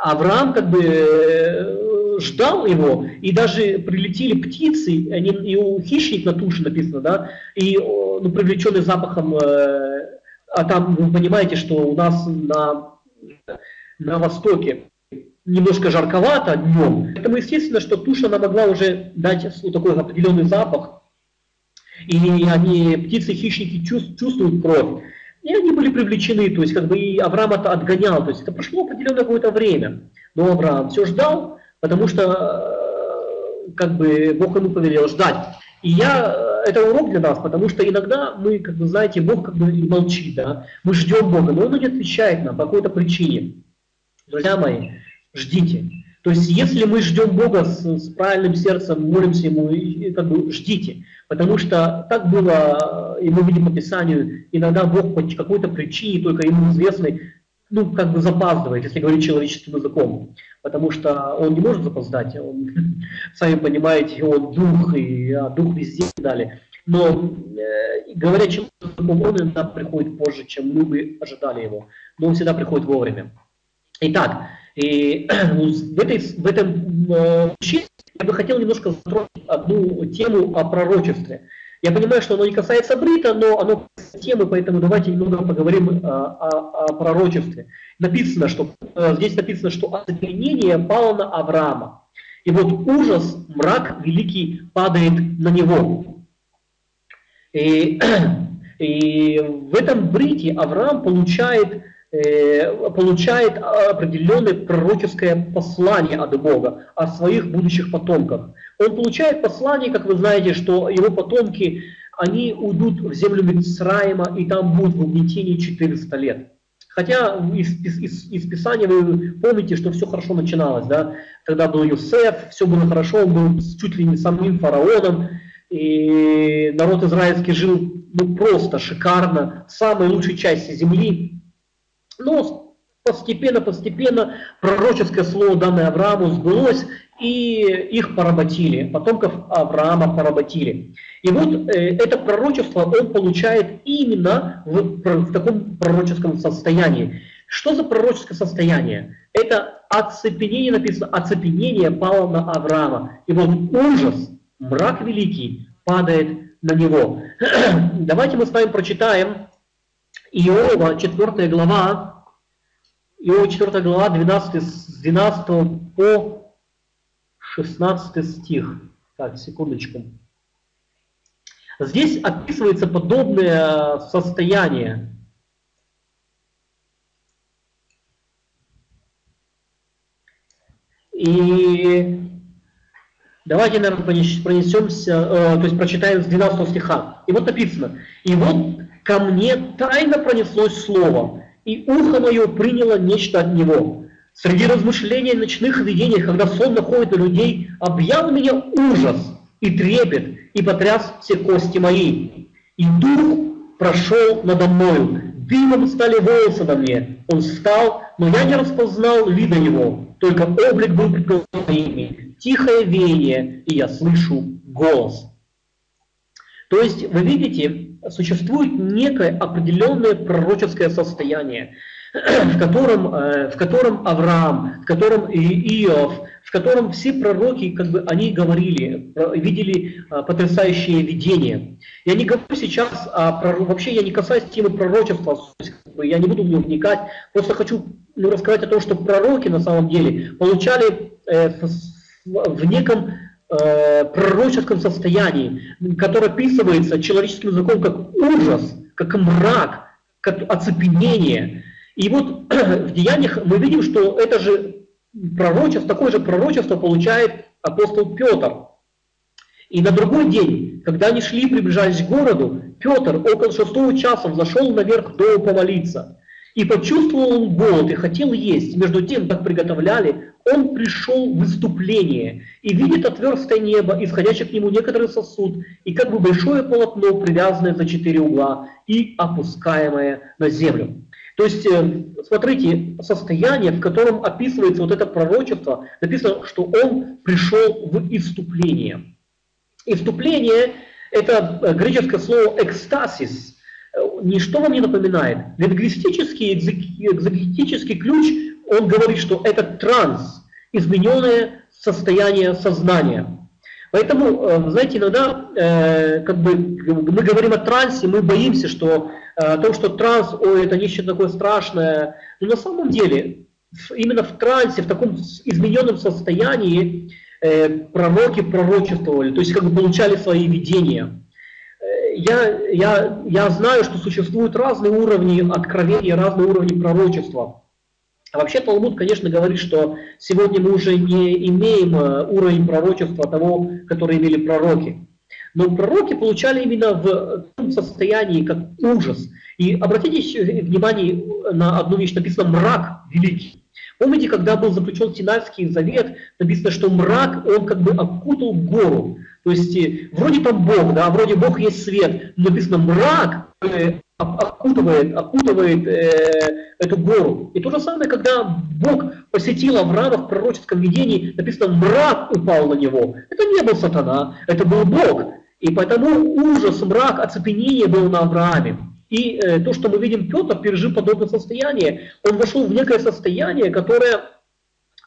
Авраам как бы э, ждал его, и даже прилетели птицы, они, и у хищник на туше написано, да, и ну, привлеченный запахом, э, а там вы понимаете, что у нас на, на востоке немножко жарковато днем, поэтому естественно, что туша она могла уже дать вот такой определенный запах, и они, птицы-хищники чувствуют кровь. И они были привлечены, то есть как бы и Авраам это отгонял, то есть это прошло определенное какое-то время. Но Авраам все ждал, потому что э, как бы Бог ему повелел ждать. И я, э, это урок для нас, потому что иногда мы, как вы знаете, Бог как бы молчит, да, мы ждем Бога, но Он не отвечает нам по какой-то причине. Друзья мои, ждите. То есть, если мы ждем Бога с, с правильным сердцем, молимся Ему, и, как бы ждите. Потому что так было, и мы видим по Писанию, иногда Бог по какой-то причине, только ему известной, ну, как бы запаздывает, если говорить человеческим языком. Потому что он не может запоздать, он, сами понимаете, он дух, и а, дух везде и далее. Но, э, говоря чем он иногда приходит позже, чем мы бы ожидали его. Но он всегда приходит вовремя. Итак, и в, этой, в этом э, учении я бы хотел немножко затронуть одну тему о пророчестве. Я понимаю, что оно не касается Брита, но оно темы, поэтому давайте немного поговорим э, о, о пророчестве. Написано, что э, здесь написано, что оцепенение пало на Авраама. И вот ужас, мрак великий падает на него. И, и в этом брите Авраам получает получает определенное пророческое послание от Бога о своих будущих потомках. Он получает послание, как вы знаете, что его потомки, они уйдут в землю Мицраима и там будут в угнетении 400 лет. Хотя из, из, из Писания вы помните, что все хорошо начиналось, да? Когда был Юсеф, все было хорошо, он был чуть ли не самим фараоном, и народ израильский жил ну, просто шикарно, в самой лучшей части земли, но постепенно, постепенно пророческое слово, данное Аврааму, сбылось, и их поработили, потомков Авраама поработили. И вот э, это пророчество он получает именно в, в таком пророческом состоянии. Что за пророческое состояние? Это оцепенение, написано, оцепенение пало на Авраама. И вот ужас, мрак великий падает на него. Давайте мы с вами прочитаем Иова, 4 глава, Иова 4 глава, 12, с 12 по 16 стих. Так, секундочку. Здесь описывается подобное состояние. И давайте, наверное, пронесемся, э, то есть прочитаем с 12 стиха. И вот написано, «И вот ко мне тайно пронеслось слово, и ухо мое приняло нечто от него. Среди размышлений ночных видений, когда сон находит у людей, объял меня ужас и трепет, и потряс все кости мои. И дух прошел надо мною, дымом стали волосы на мне. Он встал, но я не распознал вида его, только облик был пред моими. Тихое веяние, и я слышу голос. То есть, вы видите, существует некое определенное пророческое состояние, в котором, э, в котором Авраам, в котором Иов, в котором все пророки, как бы, они говорили, видели э, потрясающие видения. Я не говорю сейчас о пророк, вообще я не касаюсь темы пророчества, я не буду в него вникать, просто хочу ну, рассказать о том, что пророки на самом деле получали э, в неком э, пророческом состоянии, которое описывается человеческим языком как ужас, как мрак, как оцепенение. И вот в деяниях мы видим, что это же пророчество, такое же пророчество получает апостол Петр. И на другой день, когда они шли приближались к городу, Петр около шестого часа зашел наверх дома помолиться. И почувствовал он голод и хотел есть. Между тем, как приготовляли, он пришел в выступление и видит отверстое небо, исходящий к нему некоторый сосуд, и как бы большое полотно, привязанное за четыре угла и опускаемое на землю. То есть, э, смотрите, состояние, в котором описывается вот это пророчество, написано, что он пришел в иступление. Иступление – это э, греческое слово «экстасис», ничто вам не напоминает. Лингвистический, экзегетический ключ, он говорит, что это транс, измененное состояние сознания. Поэтому, э, знаете, иногда, э, как бы, мы говорим о трансе, мы боимся, что э, о том, что транс, ой, это нечто такое страшное. Но на самом деле, именно в трансе, в таком измененном состоянии пророки пророчествовали, то есть как бы получали свои видения я, я, я знаю, что существуют разные уровни откровения, разные уровни пророчества. А вообще Талмуд, конечно, говорит, что сегодня мы уже не имеем э, уровень пророчества того, который имели пророки. Но пророки получали именно в том состоянии, как ужас. И обратите внимание на одну вещь, написано «мрак великий». Помните, когда был заключен Синайский завет, написано, что мрак, он как бы окутал гору. То есть вроде там Бог, да, вроде Бог есть свет, но написано мрак э, окутывает, окутывает э, эту гору. И то же самое, когда Бог посетил Авраама в пророческом видении, написано мрак упал на него. Это не был сатана, это был Бог. И поэтому ужас, мрак, оцепенение был на Аврааме. И э, то, что мы видим, Петр пережил подобное состояние. Он вошел в некое состояние, которое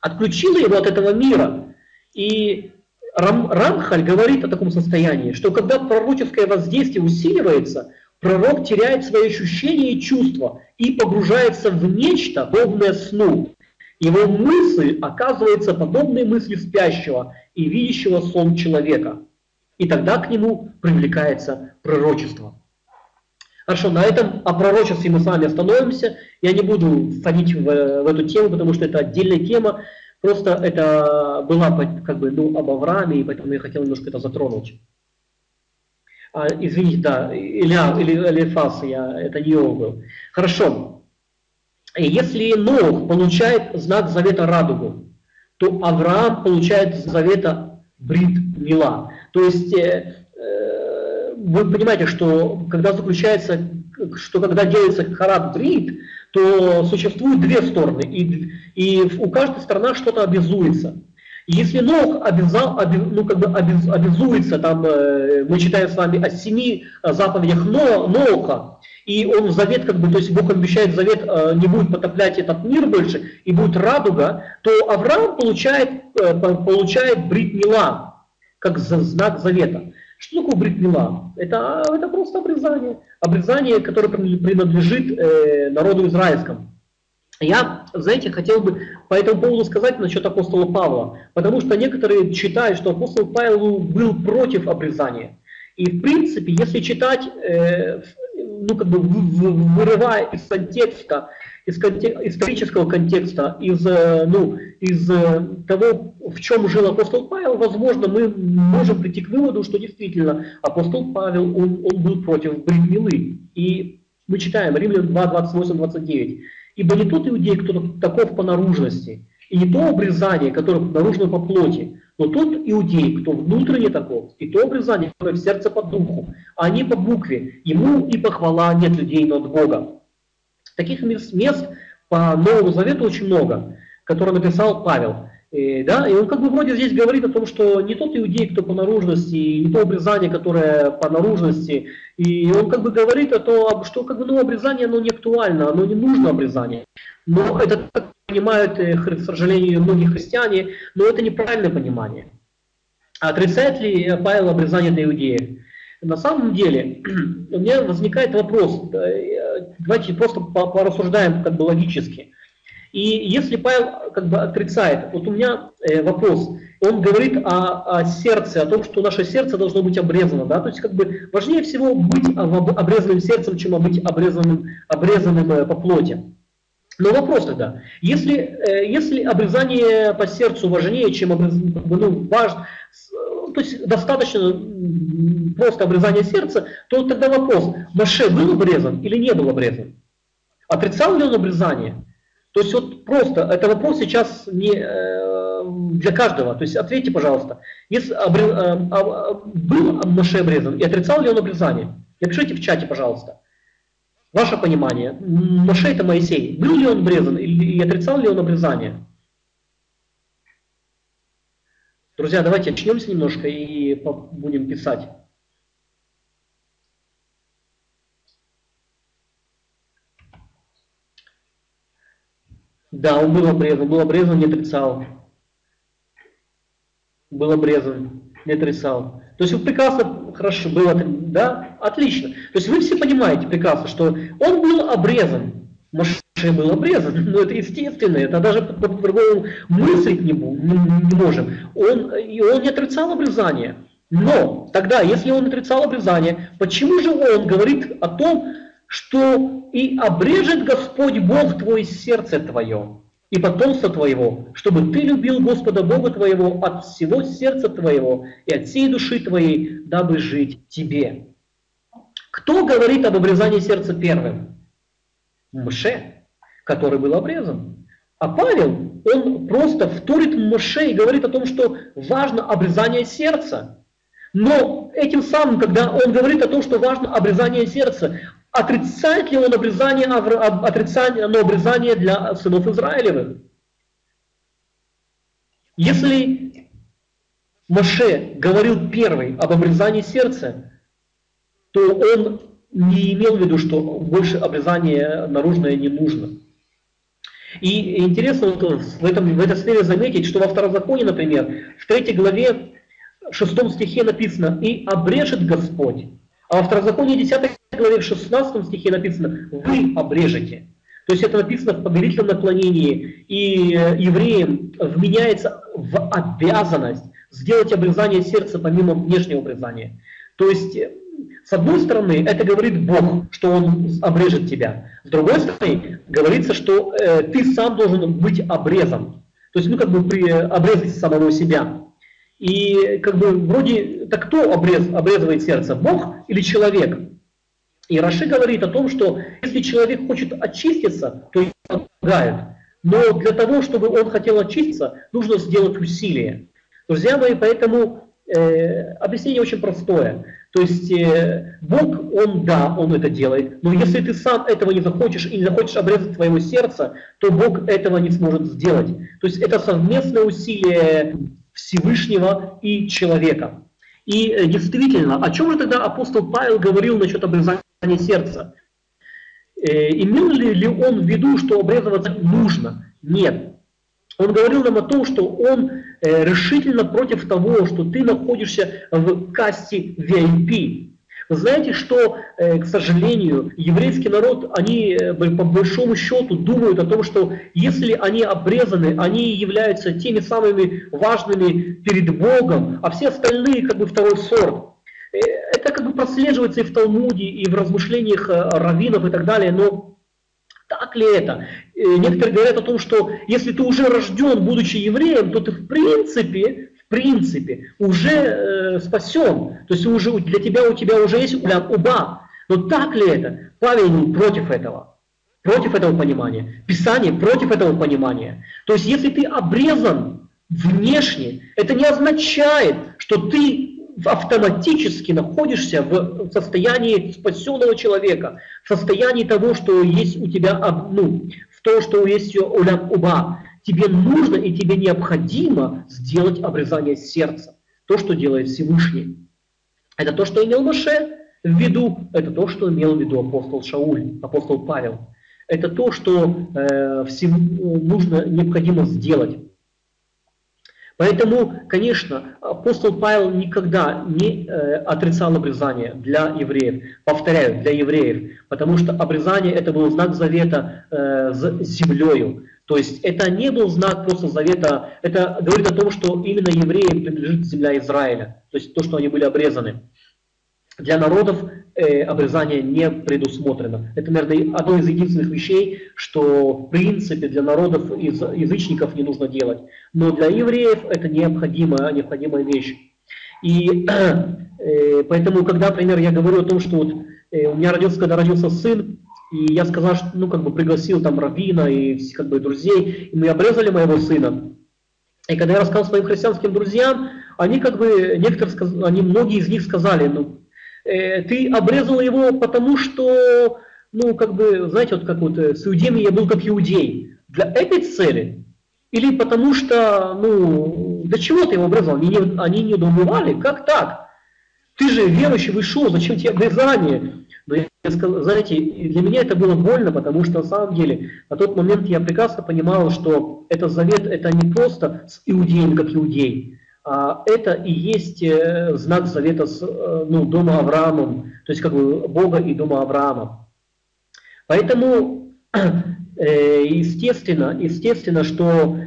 отключило его от этого мира. И Рам, Рамхаль говорит о таком состоянии, что когда пророческое воздействие усиливается, пророк теряет свои ощущения и чувства и погружается в нечто, подобное сну. Его мысль оказывается подобной мысли спящего и видящего сон человека. И тогда к нему привлекается пророчество. Хорошо, на этом о пророчестве мы с вами остановимся. Я не буду входить в, в эту тему, потому что это отдельная тема. Просто это была как бы ну, об Аврааме, и поэтому я хотел немножко это затронуть. А, извините, да, Илья, или Элифас, я, это не Иов был. Хорошо. Если Нох получает знак завета радугу, то Авраам получает завета брит мила. То есть э, э, вы понимаете, что когда заключается, что когда делается харат брит, то существует две стороны, и, и у каждой сторона что-то обязуется. Если Нох обязал, обез, ну, как бы обез, обязуется, там, э, мы читаем с вами о семи заповедях Но, Ноха, и он завет, как бы, то есть Бог обещает завет, э, не будет потоплять этот мир больше, и будет радуга, то Авраам получает, э, получает брит Мила, как знак завета. Что такое бритмила? Это, это просто обрезание. Обрезание, которое принадлежит э, народу израильскому. Я, знаете, хотел бы по этому поводу сказать насчет апостола Павла, потому что некоторые считают, что апостол Павел был против обрезания. И в принципе, если читать, э, ну как бы вырывая из контекста, из исторического контекста, из, э, ну, из э, того, в чем жил апостол Павел, возможно, мы можем прийти к выводу, что действительно апостол Павел, он, он был против бритмилы. И мы читаем Римлян 2, 28, 29. Ибо не тот иудей, кто таков по наружности, и не то обрезание, которое наружно по плоти, но тот иудей, кто внутренне таков, и то обрезание, которое в сердце по духу, а не по букве, ему и похвала нет людей, но от Бога. Таких мест, по Новому Завету очень много, которые написал Павел. И, да, и он как бы вроде здесь говорит о том, что не тот иудей, кто по наружности, не то обрезание, которое по наружности, и он как бы говорит о том, что как бы, ну, обрезание оно не актуально, оно не нужно обрезание. Но это так понимают, э, к сожалению, многие христиане, но это неправильное понимание. Отрицает ли Павел обрезание для иудеев? На самом деле, у меня возникает вопрос, э, давайте просто порассуждаем как бы логически. И если Павел как бы отрицает, вот у меня э, вопрос, он говорит о, о сердце, о том, что наше сердце должно быть обрезано, да, то есть как бы важнее всего быть обрезанным сердцем, чем быть обрезанным, обрезанным э, по плоти. Но вопрос тогда, если, э, если обрезание по сердцу важнее, чем обрезание, ну, важно, то есть достаточно просто обрезание сердца, то тогда вопрос, Маше был обрезан или не был обрезан? Отрицал ли он обрезание? То есть вот просто, это вопрос сейчас не э, для каждого. То есть ответьте, пожалуйста, если обрез, э, э, был Маше обрезан и отрицал ли он обрезание? Напишите в чате, пожалуйста. Ваше понимание. Маше это Моисей. Был ли он обрезан и отрицал ли он обрезание? Друзья, давайте очнемся немножко и будем писать. Да, он был обрезан, был обрезан, не отрицал. Был обрезан, не отрицал. То есть вы прекрасно, хорошо, было, да, отлично. То есть вы все понимаете прекрасно, что он был обрезан. Маше был обрезан, но это естественно, это даже по-другому мыслить не, не, можем. Он, и он не отрицал обрезание. Но тогда, если он отрицал обрезание, почему же он говорит о том, что и обрежет Господь Бог твой сердце твое и потомство твоего, чтобы ты любил Господа Бога твоего от всего сердца твоего и от всей души твоей, дабы жить тебе. Кто говорит об обрезании сердца первым? Мше, который был обрезан. А Павел, он просто вторит Моше и говорит о том, что важно обрезание сердца. Но этим самым, когда он говорит о том, что важно обрезание сердца, Отрицает ли он обрезание, отрицание, но обрезание для сынов Израилевых? Если Маше говорил первый об обрезании сердца, то он не имел в виду, что больше обрезание наружное не нужно. И интересно в, этом, в этой сфере заметить, что во Второзаконе, например, в третьей главе, шестом стихе написано «И обрежет Господь а во Второзаконии 10 главе в 16 стихе написано «Вы обрежете». То есть это написано в повелительном наклонении, и э, евреям вменяется в обязанность сделать обрезание сердца помимо внешнего обрезания. То есть, э, с одной стороны, это говорит Бог, что Он обрежет тебя. С другой стороны, говорится, что э, ты сам должен быть обрезан. То есть, ну, как бы при, обрезать самого себя. И как бы вроде, так кто обрез, обрезывает сердце, Бог или человек? И Раши говорит о том, что если человек хочет очиститься, то ему помогает. Но для того, чтобы он хотел очиститься, нужно сделать усилие. Друзья мои, поэтому э, объяснение очень простое. То есть э, Бог, Он, да, Он это делает, но если ты сам этого не захочешь и не захочешь обрезать твоего сердца, то Бог этого не сможет сделать. То есть это совместное усилие Всевышнего и человека. И э, действительно, о чем же тогда апостол Павел говорил насчет обрезания сердца? Э, имел ли, ли он в виду, что обрезываться нужно? Нет. Он говорил нам о том, что он решительно против того, что ты находишься в касте VIP. Вы знаете, что, э, к сожалению, еврейский народ, они э, по большому счету думают о том, что если они обрезаны, они являются теми самыми важными перед Богом, а все остальные как бы второй сорт. Э, это как бы прослеживается и в Талмуде, и в размышлениях раввинов и так далее, но так ли это? Некоторые говорят о том, что если ты уже рожден, будучи евреем, то ты в принципе в принципе уже э, спасен. То есть уже для тебя у тебя уже есть улям уба. Но так ли это? Павел против этого. Против этого понимания. Писание против этого понимания. То есть если ты обрезан внешне, это не означает, что ты автоматически находишься в состоянии спасенного человека, в состоянии того, что есть у тебя, ну, в том, что есть улям уба тебе нужно и тебе необходимо сделать обрезание сердца. То, что делает Всевышний. Это то, что имел Маше в виду, это то, что имел в виду апостол Шауль, апостол Павел. Это то, что э, всем нужно, необходимо сделать. Поэтому, конечно, апостол Павел никогда не э, отрицал обрезание для евреев. Повторяю, для евреев. Потому что обрезание это был знак завета э, с землею. То есть это не был знак просто завета, это говорит о том, что именно евреям принадлежит земля Израиля, то есть то, что они были обрезаны. Для народов э, обрезание не предусмотрено. Это, наверное, одно из единственных вещей, что в принципе для народов из язычников не нужно делать. Но для евреев это необходимая, необходимая вещь. И э, поэтому, когда, например, я говорю о том, что вот, э, у меня родился, когда родился сын, и я сказал, что, ну, как бы пригласил там раввина и как бы друзей, и мы обрезали моего сына. И когда я рассказал своим христианским друзьям, они как бы, некоторые, они, многие из них сказали, ну, э, ты обрезал его потому, что, ну, как бы, знаете, вот как вот э, с иудеями я был как иудей. Для этой цели? Или потому что, ну, для чего ты его обрезал? Они не, они не недоумевали, как так? Ты же верующий вышел, зачем тебе обрезание? Но я сказал, знаете, для меня это было больно, потому что на самом деле на тот момент я прекрасно понимал, что этот завет это не просто с иудеем как иудей, это и есть э, знак завета с э, ну, дома Авраамом, то есть как бы Бога и дома Авраама. Поэтому, э, естественно, естественно, что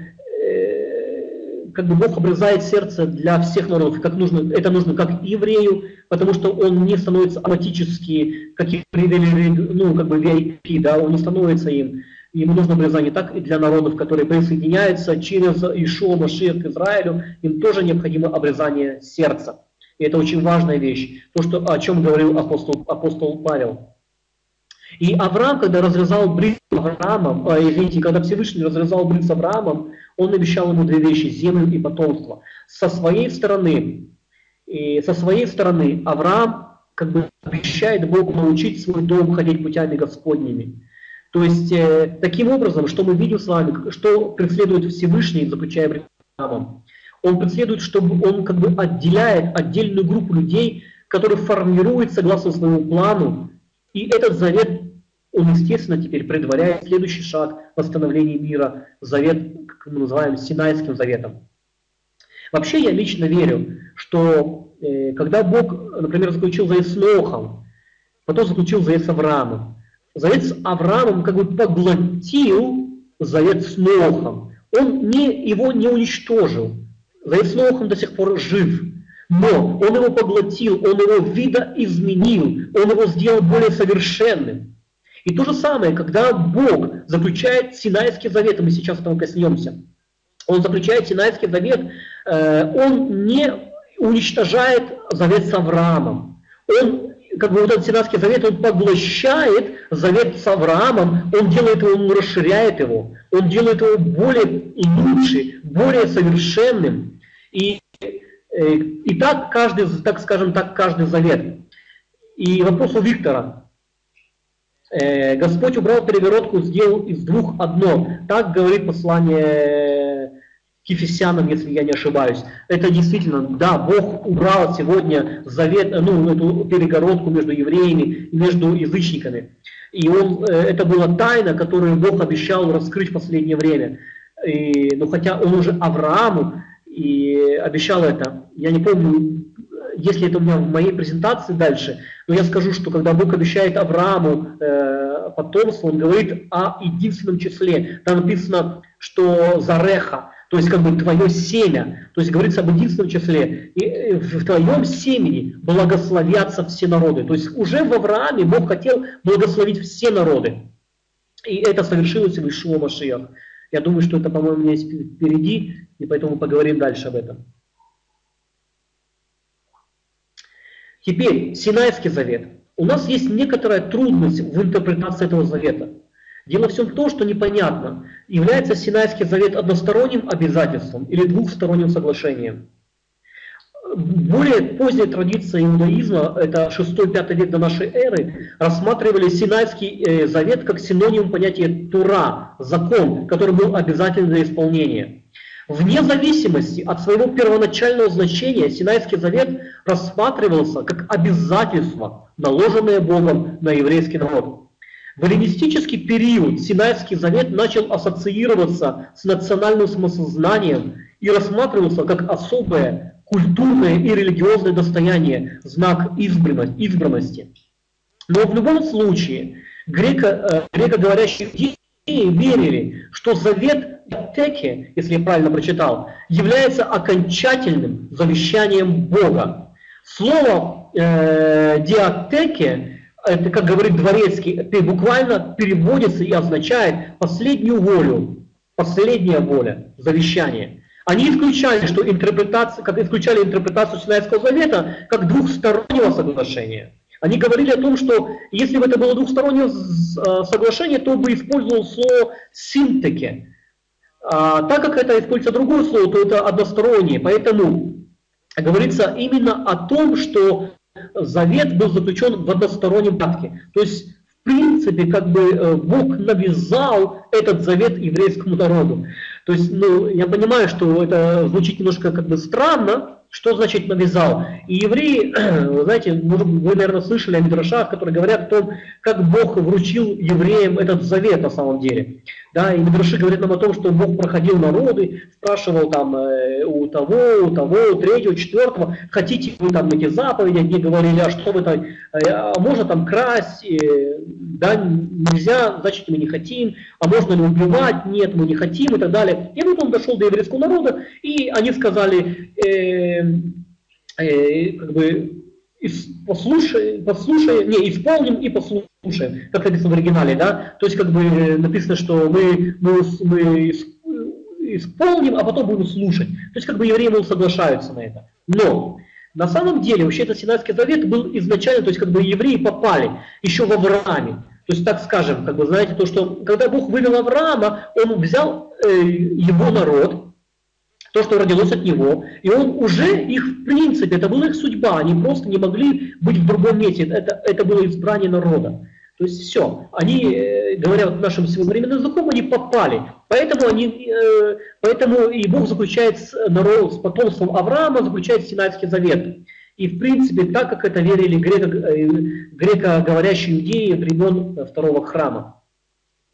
как бы Бог обрезает сердце для всех народов, как нужно, это нужно как еврею, потому что он не становится автоматически, как ну, как бы VIP, да, он не становится им. Ему нужно обрезание так и для народов, которые присоединяются через Ишуа Машир к Израилю, им тоже необходимо обрезание сердца. И это очень важная вещь, то, что, о чем говорил апостол, апостол Павел. И Авраам, когда разрезал брит Авраамом, а, извините, когда Всевышний разрезал брит Авраамом, он обещал ему две вещи, землю и потомство. Со своей стороны, и со своей стороны Авраам как бы обещает Богу научить свой дом ходить путями Господними. То есть, э, таким образом, что мы видим с вами, что преследует Всевышний, заключая брит Авраамом, он преследует, чтобы он как бы отделяет отдельную группу людей, которые формируют согласно своему плану, и этот завет, он, естественно, теперь предваряет следующий шаг восстановления мира, завет, как мы называем, Синайским заветом. Вообще я лично верю, что э, когда Бог, например, заключил завет с Нохом, потом заключил завет с Авраамом, завет с Авраамом как бы поглотил завет с Нохом. Он не, его не уничтожил. Завет с Нохом до сих пор жив. Но он его поглотил, он его видоизменил, он его сделал более совершенным. И то же самое, когда Бог заключает Синайский завет, мы сейчас этого коснемся, он заключает Синайский завет, э, он не уничтожает завет с Авраамом. Он, как бы вот этот Синайский завет, он поглощает завет с Авраамом, он делает его, он расширяет его, он делает его более лучше, более совершенным. И Э, и так каждый, так скажем так, каждый завет. И вопрос у Виктора. Э, Господь убрал перегородку, сделал из двух одно. Так говорит послание к Ефесянам, если я не ошибаюсь. Это действительно, да, Бог убрал сегодня завет, ну, эту перегородку между евреями и между язычниками. И он, э, это была тайна, которую Бог обещал раскрыть в последнее время. И, но хотя он уже Аврааму и обещал это. Я не помню, если это у меня в моей презентации дальше, но я скажу, что когда Бог обещает Аврааму э, потомство, он говорит о единственном числе. Там написано, что Зареха, то есть как бы твое семя, то есть говорится об единственном числе, и э, в твоем семени благословятся все народы. То есть уже в Аврааме Бог хотел благословить все народы. И это совершилось в Ишуа Машиях. Я думаю, что это, по-моему, у есть впереди, и поэтому поговорим дальше об этом. Теперь, Синайский завет. У нас есть некоторая трудность в интерпретации этого завета. Дело в том, что непонятно, является Синайский завет односторонним обязательством или двухсторонним соглашением. Более поздняя традиция иудаизма, это 6-5 век до нашей эры, рассматривали Синайский э, завет как синоним понятия Тура, закон, который был обязателен для исполнения. Вне зависимости от своего первоначального значения Синайский завет рассматривался как обязательство, наложенное Богом на еврейский народ. В эллинистический период Синайский завет начал ассоциироваться с национальным самосознанием и рассматривался как особое культурное и религиозное достояние, знак избранности. Но в любом случае греко, э, грекоговорящие евреи верили, что завет Теке, если я правильно прочитал, является окончательным завещанием Бога. Слово э, диатеке это, как говорит Дворецкий, это буквально переводится и означает последнюю волю, последняя воля, завещание. Они исключали, что интерпретация, как исключали интерпретацию Синайского завета как двухстороннего соглашения. Они говорили о том, что если бы это было двухстороннее э, соглашение, то бы использовал слово синтеке. А, так как это используется другое слово, то это одностороннее. Поэтому говорится именно о том, что завет был заключен в одностороннем порядке. То есть, в принципе, как бы э, Бог навязал этот завет еврейскому народу. То есть, ну, я понимаю, что это звучит немножко как бы странно, что значит навязал? И евреи, знаете, вы, наверное, слышали о Мидрашах, которые говорят о том, как Бог вручил евреям этот завет на самом деле. Да, и Мидраши говорят нам о том, что Бог проходил народы, спрашивал там э, у того, у того, у третьего, четвертого, хотите вы там эти заповеди, они говорили, а что вы там, э, а можно там красть, э, да, нельзя, значит мы не хотим, а можно ли убивать, нет, мы не хотим и так далее. И вот он дошел до еврейского народа, и они сказали, э, э, как бы, послушай, послушай, не, исполним и послушаем, как написано в оригинале, да, то есть как бы написано, что мы, мы, мы исполним, а потом будем слушать. То есть как бы евреи, мол, соглашаются на это. Но на самом деле вообще этот Синайский завет был изначально, то есть как бы евреи попали еще в Аврааме. То есть так скажем, как бы знаете, то, что когда Бог вывел Авраама, он взял э, его народ, то, что родилось от него, и он уже их, в принципе, это была их судьба, они просто не могли быть в другом месте, это, это было избрание народа. То есть все, они, э, говоря нашим современным языком, они попали. Поэтому, они, э, поэтому и Бог заключает с, народ, с потомством Авраама, заключает Синайский завет. И в принципе, так как это верили греко, э, грекоговорящие иудеи времен второго храма.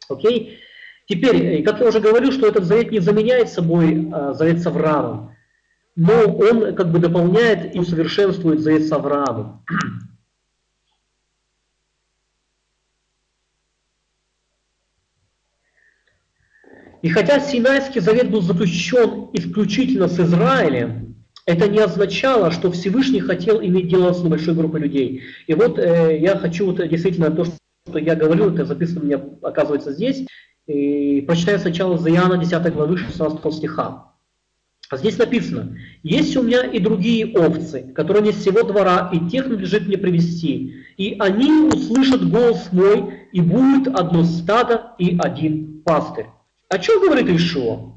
Окей? Теперь, как я уже говорил, что этот завет не заменяет собой завет с Авраамом, но он как бы дополняет и усовершенствует завет с Авраамом. И хотя Синайский завет был заключен исключительно с Израилем, это не означало, что Всевышний хотел иметь дело с небольшой группой людей. И вот э, я хочу вот, действительно то, что я говорил, это записано у меня, оказывается, здесь. И прочитаю сначала за Иоанна 10 главы 16 стиха. А здесь написано, «Есть у меня и другие овцы, которые не с всего двора, и тех надлежит мне привести, и они услышат голос мой, и будет одно стадо и один пастырь». О чем говорит Ишуа?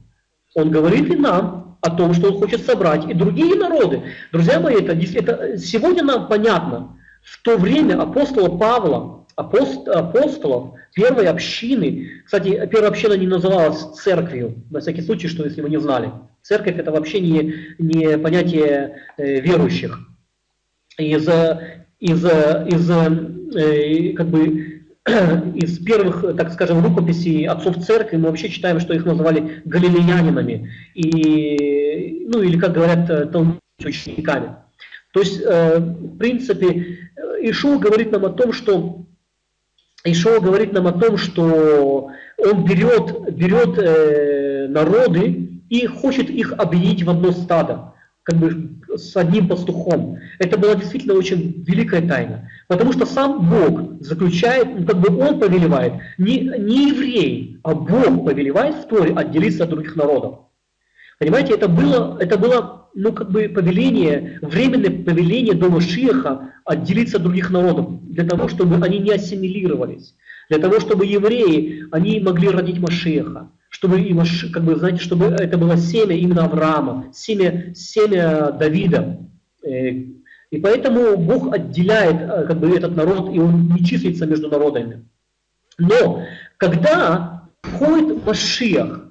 Он говорит и нам о том, что он хочет собрать и другие народы. Друзья мои, это, это сегодня нам понятно. В то время апостола Павла, апост, апостолов, первой общины, кстати, первая община не называлась церковью, на всякий случай, что если вы не знали. Церковь это вообще не, не понятие э, верующих. Из, из, из э, как бы из первых, так скажем, рукописей отцов церкви мы вообще читаем, что их называли галилеянинами, и, ну или, как говорят, учениками. То есть, э, в принципе, Ишуа говорит нам о том, что Ишуа говорит нам о том, что он берет, берет э, народы и хочет их объединить в одно стадо, как бы с одним пастухом. Это была действительно очень великая тайна. Потому что сам Бог заключает, ну, как бы Он повелевает, не, не евреи, а Бог повелевает в Торе отделиться от других народов. Понимаете, это было, это было ну, как бы повеление, временное повеление до Машиаха отделиться от других народов, для того, чтобы они не ассимилировались, для того, чтобы евреи, они могли родить Машиаха, чтобы, и, как бы, знаете, чтобы это было семя именно Авраама, семя, семя Давида. Э, и поэтому Бог отделяет э, как бы, этот народ, и он не числится между народами. Но когда входит Машиах,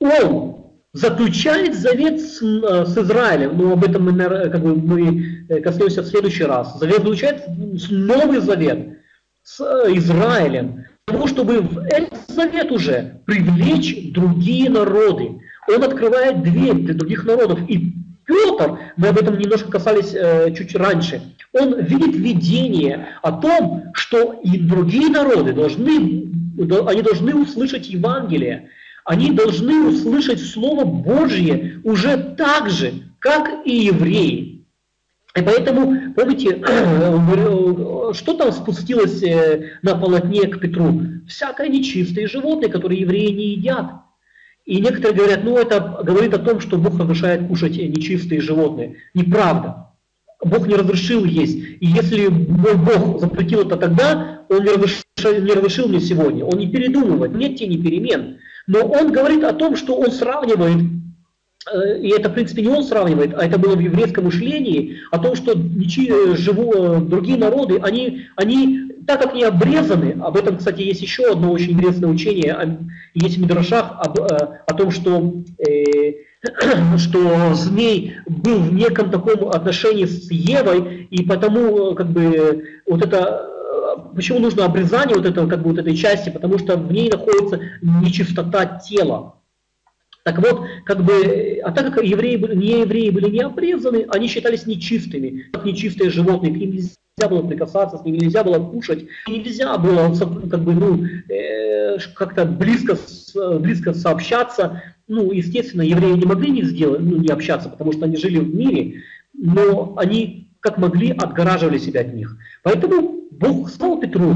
он заключает завет с, э, с Израилем, но об этом мы, как бы, мы э, коснемся в следующий раз. Завет заключает новый завет с э, Израилем, того, чтобы в этот завет уже привлечь другие народы. Он открывает дверь для других народов. И Петр, мы об этом немножко касались э, чуть раньше, он видит видение о том, что и другие народы должны, они должны услышать Евангелие, они должны услышать Слово Божье уже так же, как и евреи. И поэтому, помните, что там спустилось э, на полотне к Петру? Всякое нечистое животное, которое евреи не едят. И некоторые говорят, ну это говорит о том, что Бог разрешает кушать нечистые животные. Неправда. Бог не разрешил есть. И если Бог запретил это тогда, Он не разрешил, не разрешил мне сегодня. Он не передумывает, нет тени перемен. Но он говорит о том, что он сравнивает, э, и это, в принципе, не он сравнивает, а это было в еврейском мышлении, о том, что э, живу, э, другие народы, они, они, так как не обрезаны, об этом, кстати, есть еще одно очень интересное учение, есть в Мидрашах об, о том, что, что змей был в неком таком отношении с Евой, и потому как бы вот это почему нужно обрезание вот этого, как бы вот этой части, потому что в ней находится нечистота тела. Так вот, как бы, а так как евреи, не евреи были не обрезаны, они считались нечистыми, как нечистые животные, к ним нельзя было прикасаться, с ними нельзя было кушать, нельзя было как бы, ну, э, как-то близко, близко сообщаться. Ну, естественно, евреи не могли не сделать, ну, не общаться, потому что они жили в мире, но они как могли отгораживали себя от них. Поэтому Бог сказал Петру,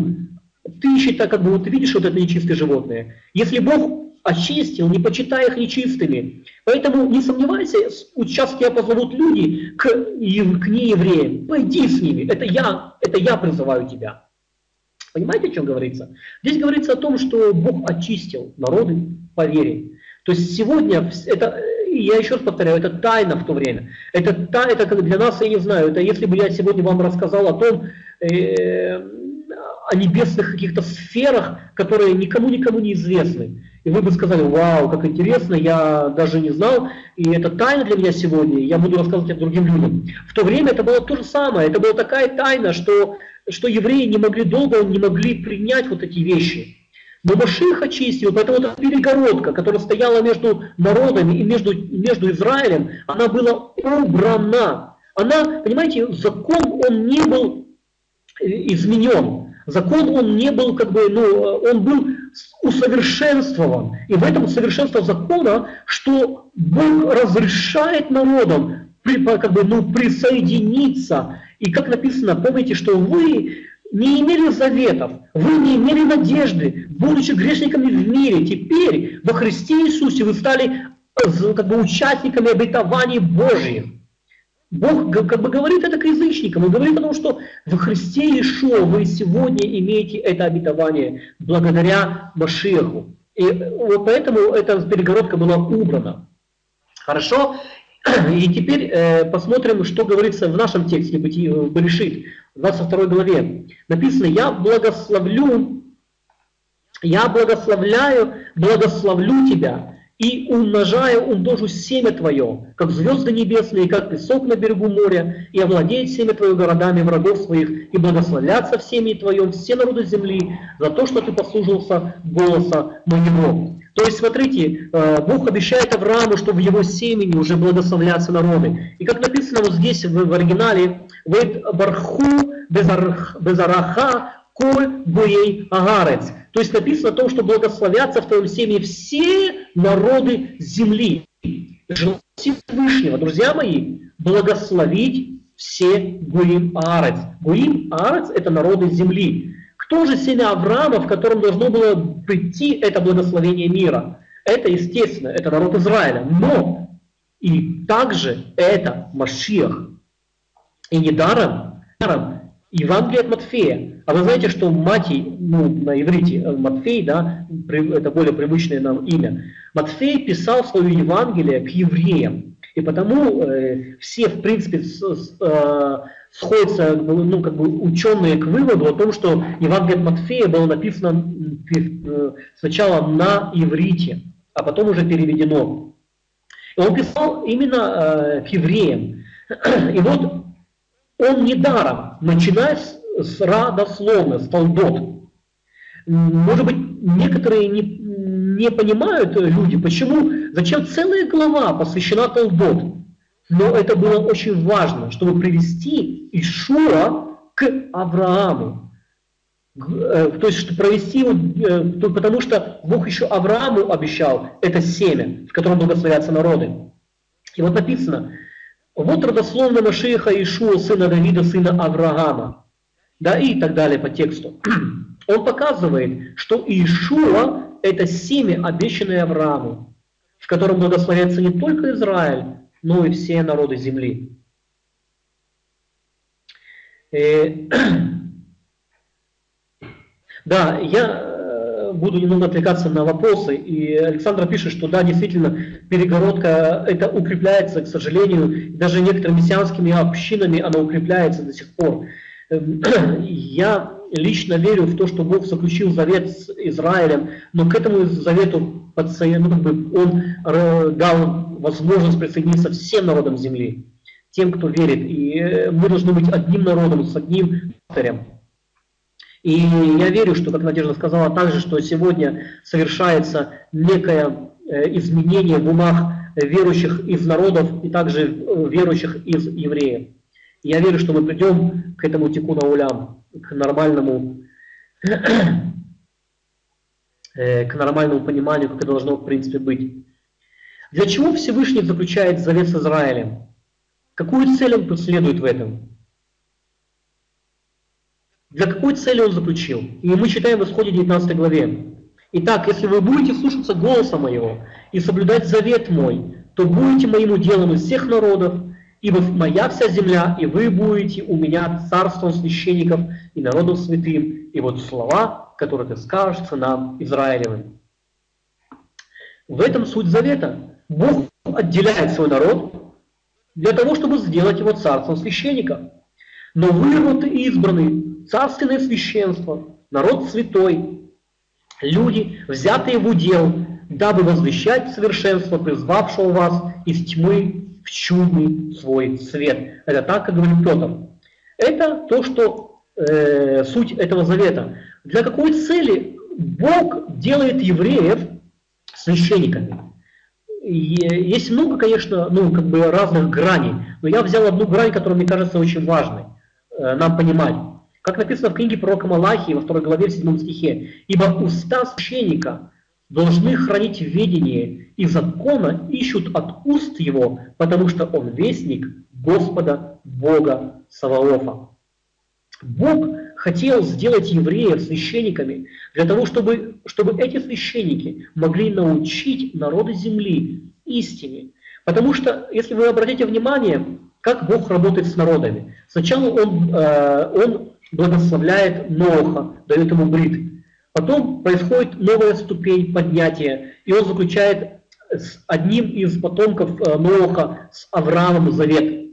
ты считай, как бы вот видишь вот это нечистые животные. Если Бог очистил, не почитай их нечистыми. Поэтому не сомневайся, сейчас тебя позовут люди к, к неевреям. Пойди с ними, это я, это я призываю тебя. Понимаете, о чем говорится? Здесь говорится о том, что Бог очистил народы по вере. То есть сегодня это, я еще раз повторяю, это тайна в то время. Это, та, это для нас, я не знаю, это если бы я сегодня вам рассказал о том, э, о небесных каких-то сферах, которые никому-никому не известны. И вы бы сказали, вау, как интересно, я даже не знал, и это тайна для меня сегодня, я буду рассказывать это другим людям. В то время это было то же самое, это была такая тайна, что, что евреи не могли долго, не могли принять вот эти вещи. Но Маших очистил, поэтому эта перегородка, которая стояла между народами и между, между Израилем, она была убрана. Она, понимаете, закон, он не был э, изменен. Закон, он не был, как бы, ну, он был усовершенствован. И в этом совершенство закона, что Бог разрешает народам при, как бы, ну, присоединиться. И как написано, помните, что вы не имели заветов, вы не имели надежды, будучи грешниками в мире. Теперь во Христе Иисусе вы стали э, как бы, участниками обетований Божьих. Бог как бы говорит это к язычникам. Он говорит о том, что в Христе Иешуа вы сегодня имеете это обетование благодаря Машеху. И вот поэтому эта перегородка была убрана. Хорошо? И теперь э, посмотрим, что говорится в нашем тексте Берешит, в 22 главе. Написано, я благословлю, я благословляю, благословлю тебя и умножаю, умножу семя твое, как звезды небесные, как песок на берегу моря, и овладеет семя твое городами врагов своих, и благословятся в семени твоем все народы земли за то, что ты послужился голоса моего. То есть, смотрите, э, Бог обещает Аврааму, что в его семени уже благословлятся народы. И как написано вот здесь в оригинале, «Вейт барху безараха коль буей агарец». То есть написано о том, что благословятся в твоем семени все народы земли. Желание Всевышнего, друзья мои, благословить все Гуим Аарец. Гуим Аарец – это народы земли. Кто же семя Авраама, в котором должно было прийти это благословение мира? Это, естественно, это народ Израиля. Но и также это Машиах. И недаром, недаром Евангелие от Матфея. А вы знаете, что Матий, ну, на иврите э, Матфей, да, это более привычное нам имя, Матфей писал свое Евангелие к евреям. И потому э, все, в принципе, с, с, э, сходятся ну, как бы ученые к выводу о том, что Евангелие от Матфея было написано э, сначала на иврите, а потом уже переведено. И он писал именно э, к евреям. И вот он недаром, начиная с, с родословно, с толдот. Может быть, некоторые не, не понимают люди, почему, зачем целая глава посвящена толдот. Но это было очень важно, чтобы привести Ишуа к Аврааму. Э, то есть, чтобы провести его, э, потому что Бог еще Аврааму обещал это семя, в котором благословятся народы. И вот написано, вот родословно Машиха Ишуа, сына Давида, сына Авраама. Да, и так далее по тексту. Он показывает, что Ишуа – это семя, обещанное Аврааму, в котором благословится не только Израиль, но и все народы земли. И... Э, да, я буду немного отвлекаться на вопросы. И Александр пишет, что да, действительно, перегородка это укрепляется, к сожалению, даже некоторыми мессианскими общинами она укрепляется до сих пор. Эм, я лично верю в то, что Бог заключил завет с Израилем, но к этому завету ну, как бы, он э, дал возможность присоединиться всем народам земли, тем, кто верит. И э, мы должны быть одним народом, с одним автором. И я верю, что, как Надежда сказала также, что сегодня совершается некое э, изменение в умах верующих из народов и также верующих из евреев. Я верю, что мы придем к этому тикуна улям, к нормальному, э, к нормальному пониманию, как это должно в принципе быть. Для чего Всевышний заключает завет с Израилем? Какую цель он преследует в этом? Для какой цели он заключил? И мы читаем в Исходе 19 главе. Итак, если вы будете слушаться голоса моего и соблюдать завет мой, то будете моим уделом из всех народов, ибо моя вся земля, и вы будете у меня царством священников и народом святым. И вот слова, которые ты скажешь нам Израилевым. В этом суть завета. Бог отделяет свой народ для того, чтобы сделать его царством священника. Но вы вот избранный, царственное священство, народ святой, люди, взятые в удел, дабы возвещать совершенство призвавшего вас из тьмы в чудный свой свет. Это так, как говорит Петр. Это то, что э, суть этого завета. Для какой цели Бог делает евреев священниками? есть много, конечно, ну, как бы разных граней, но я взял одну грань, которая мне кажется очень важной э, нам понимать. Как написано в книге пророка Малахии во второй главе, в седьмом стихе, «Ибо уста священника должны хранить ведение, и закона ищут от уст его, потому что он вестник Господа Бога Саваофа». Бог хотел сделать евреев священниками для того, чтобы, чтобы эти священники могли научить народы земли истине. Потому что, если вы обратите внимание, как Бог работает с народами. Сначала Он, э, он благословляет Ноха, дает ему брит. Потом происходит новая ступень поднятия, и он заключает с одним из потомков э, Ноха, с Авраамом завет.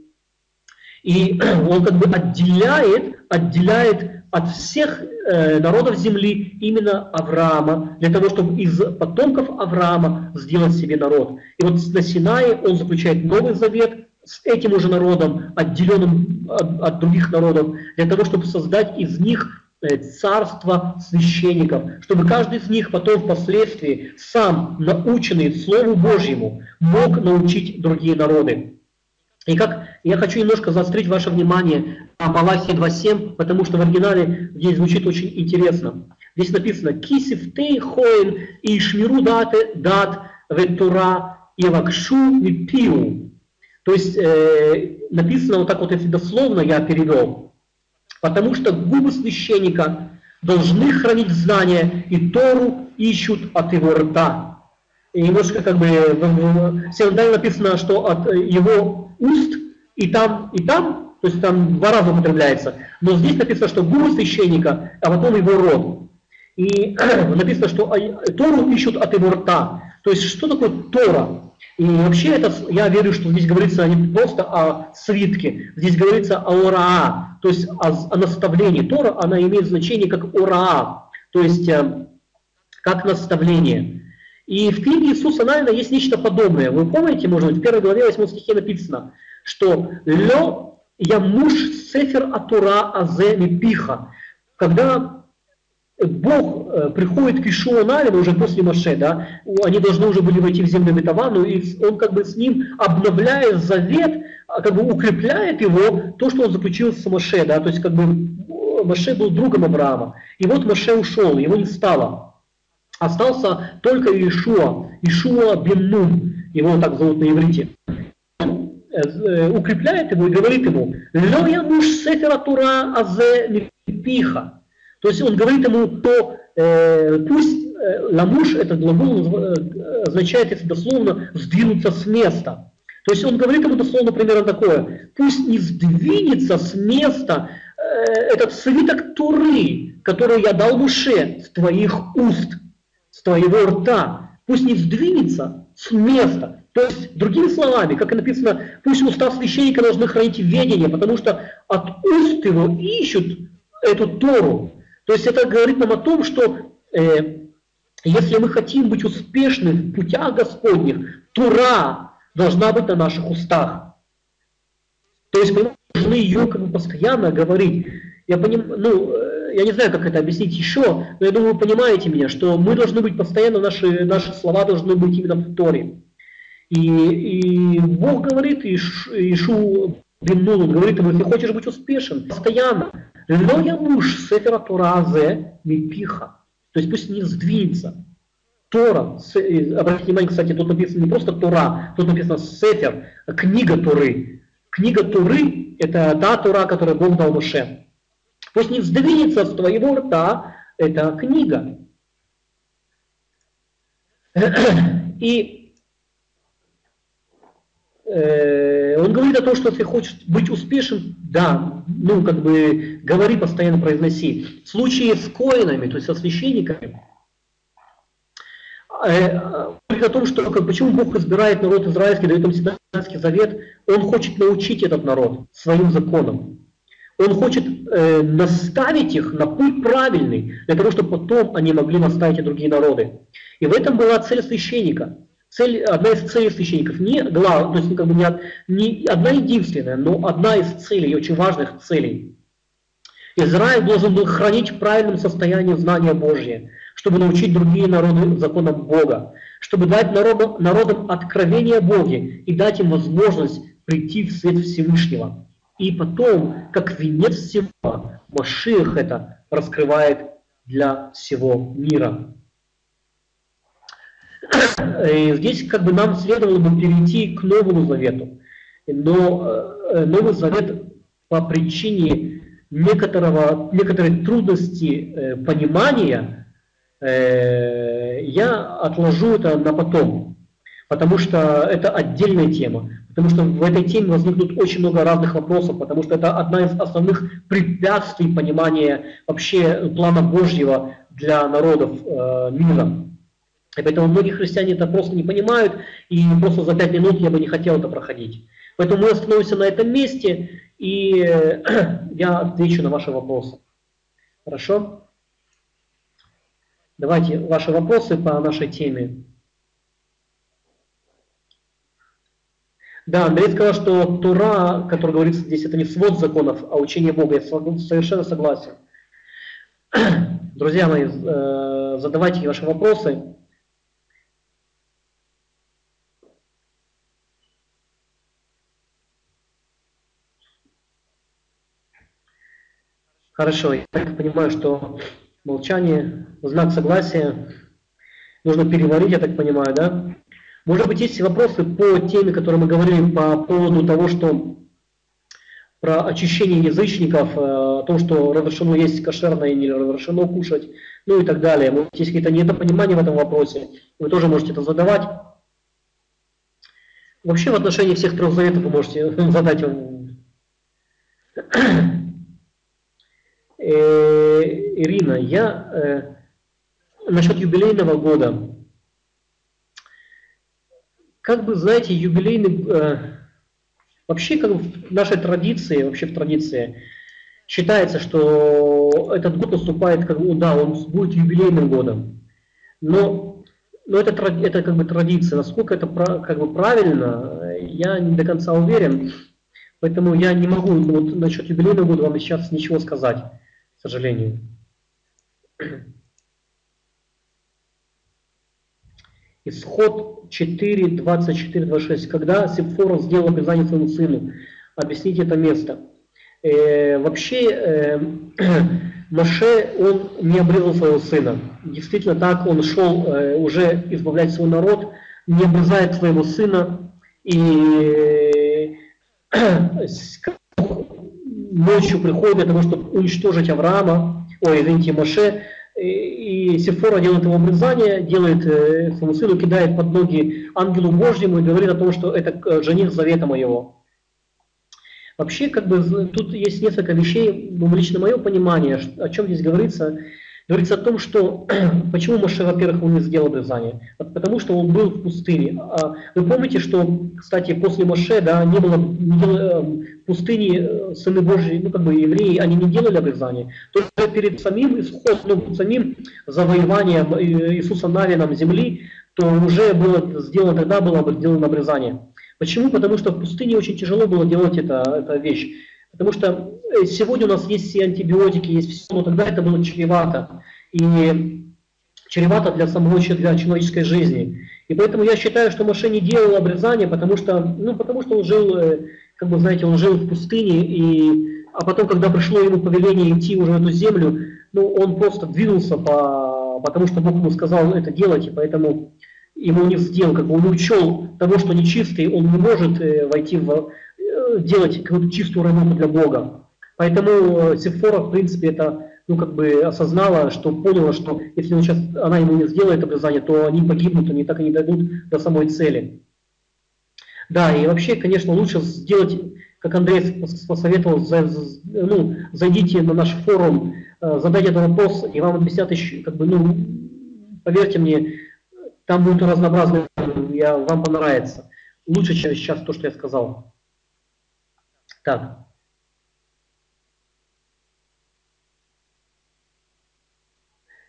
И он как бы отделяет, отделяет от всех э, народов земли именно Авраама, для того, чтобы из потомков Авраама сделать себе народ. И вот на Синае он заключает новый завет с этим уже народом, отделенным от, от других народов, для того, чтобы создать из них э, царство священников, чтобы каждый из них потом впоследствии сам, наученный Слову Божьему, мог научить другие народы. И как я хочу немножко заострить ваше внимание на Малахии 2.7, потому что в оригинале здесь звучит очень интересно. Здесь написано «Кисив тей и шмиру дат, дат ветура и вакшу мипиу». То есть э, написано вот так вот, если дословно я перевел. Потому что губы священника должны хранить знания, и Тору ищут от его рта. И немножко как бы в синодальне написано, что от его уст и там, и там, то есть там два раза употребляется. Но здесь написано, что губы священника, а потом его рот. И написано, что Тору ищут от его рта. То есть что такое Тора? И вообще это, я верю, что здесь говорится не просто о свитке, здесь говорится о ураа, то есть о, о наставлении. Тора, она имеет значение как ураа, то есть э, как наставление. И в книге Иисуса Навина есть нечто подобное. Вы помните, может быть, в первой главе 8 стихе написано, что «Лё я муж сефер атура азе мипиха». Когда Бог э, приходит к Ишуа уже после Маше, да, они должны уже были войти в землю обетованную, и он как бы с ним, обновляя завет, а, как бы укрепляет его, то, что он заключил с Маше, да, то есть как бы Маше был другом Авраама. И вот Маше ушел, его не стало. Остался только Ишуа, Ишуа бен Нун, его так зовут на иврите. Э, укрепляет его и говорит ему, «Лё муж сефера тура азе пиха». То есть он говорит ему, то э, пусть э, ламуш, этот глагол э, означает, если дословно, сдвинуться с места. То есть он говорит ему дословно примерно такое, пусть не сдвинется с места э, этот свиток Туры, который я дал Муше с твоих уст, с твоего рта, пусть не сдвинется с места. То есть, другими словами, как и написано, пусть уста священника должны хранить ведение, потому что от уст его ищут эту Тору. То есть это говорит нам о том, что э, если мы хотим быть успешны в путях Господних, Тура должна быть на наших устах. То есть мы должны ее как бы постоянно говорить. Я, поним, ну, э, я не знаю, как это объяснить еще, но я думаю, вы понимаете меня, что мы должны быть постоянно, наши, наши слова должны быть именно в Торе. И, и Бог говорит, Ишу Бен Нун, говорит ему, если хочешь быть успешен, постоянно, но я муж сефера Торазе мипиха. То есть пусть не сдвинется. Тора, обратите внимание, кстати, тут написано не просто Тора, тут написано Сефер, книга Туры. Книга Туры – это та Тура, которую Бог дал Моше. Пусть не сдвинется с твоего рта эта книга. И Э, он говорит о том, что если хочешь быть успешным, да, ну, как бы, говори, постоянно произноси. В случае с коинами, то есть со священниками, э, говорит о том, что как, почему Бог избирает народ израильский, дает им Синайский завет, Он хочет научить этот народ своим законам. Он хочет э, наставить их на путь правильный, для того, чтобы потом они могли наставить и другие народы. И в этом была цель священника – Цель, одна из целей священников, не глав, то есть как бы не, не одна единственная, но одна из целей, очень важных целей. Израиль должен был хранить в правильном состоянии знания Божье, чтобы научить другие народы законам Бога, чтобы дать народам, народам откровение Боге и дать им возможность прийти в свет Всевышнего. И потом, как венец всего, Машиах это раскрывает для всего мира. И здесь как бы нам следовало бы перейти к Новому Завету. Но э, Новый Завет по причине некоторого, некоторой трудности э, понимания э, я отложу это на потом, потому что это отдельная тема. Потому что в этой теме возникнут очень много разных вопросов, потому что это одна из основных препятствий понимания вообще плана Божьего для народов э, мира. И поэтому многие христиане это просто не понимают, и просто за пять минут я бы не хотел это проходить. Поэтому мы остановимся на этом месте, и я отвечу на ваши вопросы. Хорошо? Давайте ваши вопросы по нашей теме. Да, Андрей сказал, что Тура, который говорится здесь, это не свод законов, а учение Бога. Я совершенно согласен. Друзья мои, э, задавайте ваши вопросы. Хорошо, я так понимаю, что молчание, знак согласия, нужно переварить, я так понимаю, да? Может быть, есть вопросы по теме, которую мы говорили по поводу того, что про очищение язычников, э, о том, что разрешено есть кошерное и не разрешено кушать, ну и так далее. Может, есть какие-то недопонимания в этом вопросе, вы тоже можете это задавать. Вообще в отношении всех трех заветов вы можете задать Ирина, я э, насчет юбилейного года. Как бы, знаете, юбилейный... Э, вообще, как в нашей традиции, вообще в традиции, считается, что этот год наступает, как бы, да, он будет юбилейным годом. Но, но это, это как бы традиция. Насколько это как бы правильно, я не до конца уверен. Поэтому я не могу вот, насчет юбилейного года вам сейчас ничего сказать к сожалению. Исход 4, 24, 26. Когда Сепфора сделал обрезание своему сыну? Объясните это место. Э, вообще, э, Маше, он не обрезал своего сына. Действительно так, он шел э, уже избавлять свой народ, не обрезает своего сына. И э, ночью приходит для того, чтобы уничтожить Авраама, ой, извините, Моше, и Сефора делает его обрезание, делает э, сыну, кидает под ноги ангелу Божьему и говорит о том, что это э, жених завета моего. Вообще, как бы, тут есть несколько вещей, ну, лично мое понимание, о чем здесь говорится – Говорится о том, что почему Моше, во-первых, он не сделал обрезание? Потому что он был в пустыне. А вы помните, что, кстати, после Моше да, не было, не было э, в пустыне э, сыны Божьи, ну как бы евреи, они не делали обрезание. Только перед самим исходом, ну, самим завоеванием э, Иисуса Навином земли, то уже было сделано, тогда было сделано обрезание. Почему? Потому что в пустыне очень тяжело было делать это, эта вещь. Потому что э, сегодня у нас есть все антибиотики, есть все, но тогда это было чревато. И чревато для самого для человеческой жизни. И поэтому я считаю, что Моше не делал обрезание, потому что, ну, потому что он жил, как бы, знаете, он жил в пустыне, и, а потом, когда пришло ему повеление идти уже в эту землю, ну, он просто двинулся, по, потому что Бог ему сказал это делать, и поэтому ему не сделал, как бы он учел того, что нечистый, он не может э, войти в, делать какую-то чистую работу для Бога. Поэтому э, Сефора, в принципе, это ну, как бы осознала, что поняла, что если он сейчас, она ему не сделает обрезание, то они погибнут, они так и не дойдут до самой цели. Да, и вообще, конечно, лучше сделать, как Андрей посоветовал, за, ну, зайдите на наш форум, э, задайте этот вопрос, и вам объяснят еще, как бы, ну, поверьте мне, там будут разнообразные, я, вам понравится. Лучше, чем сейчас то, что я сказал. Так.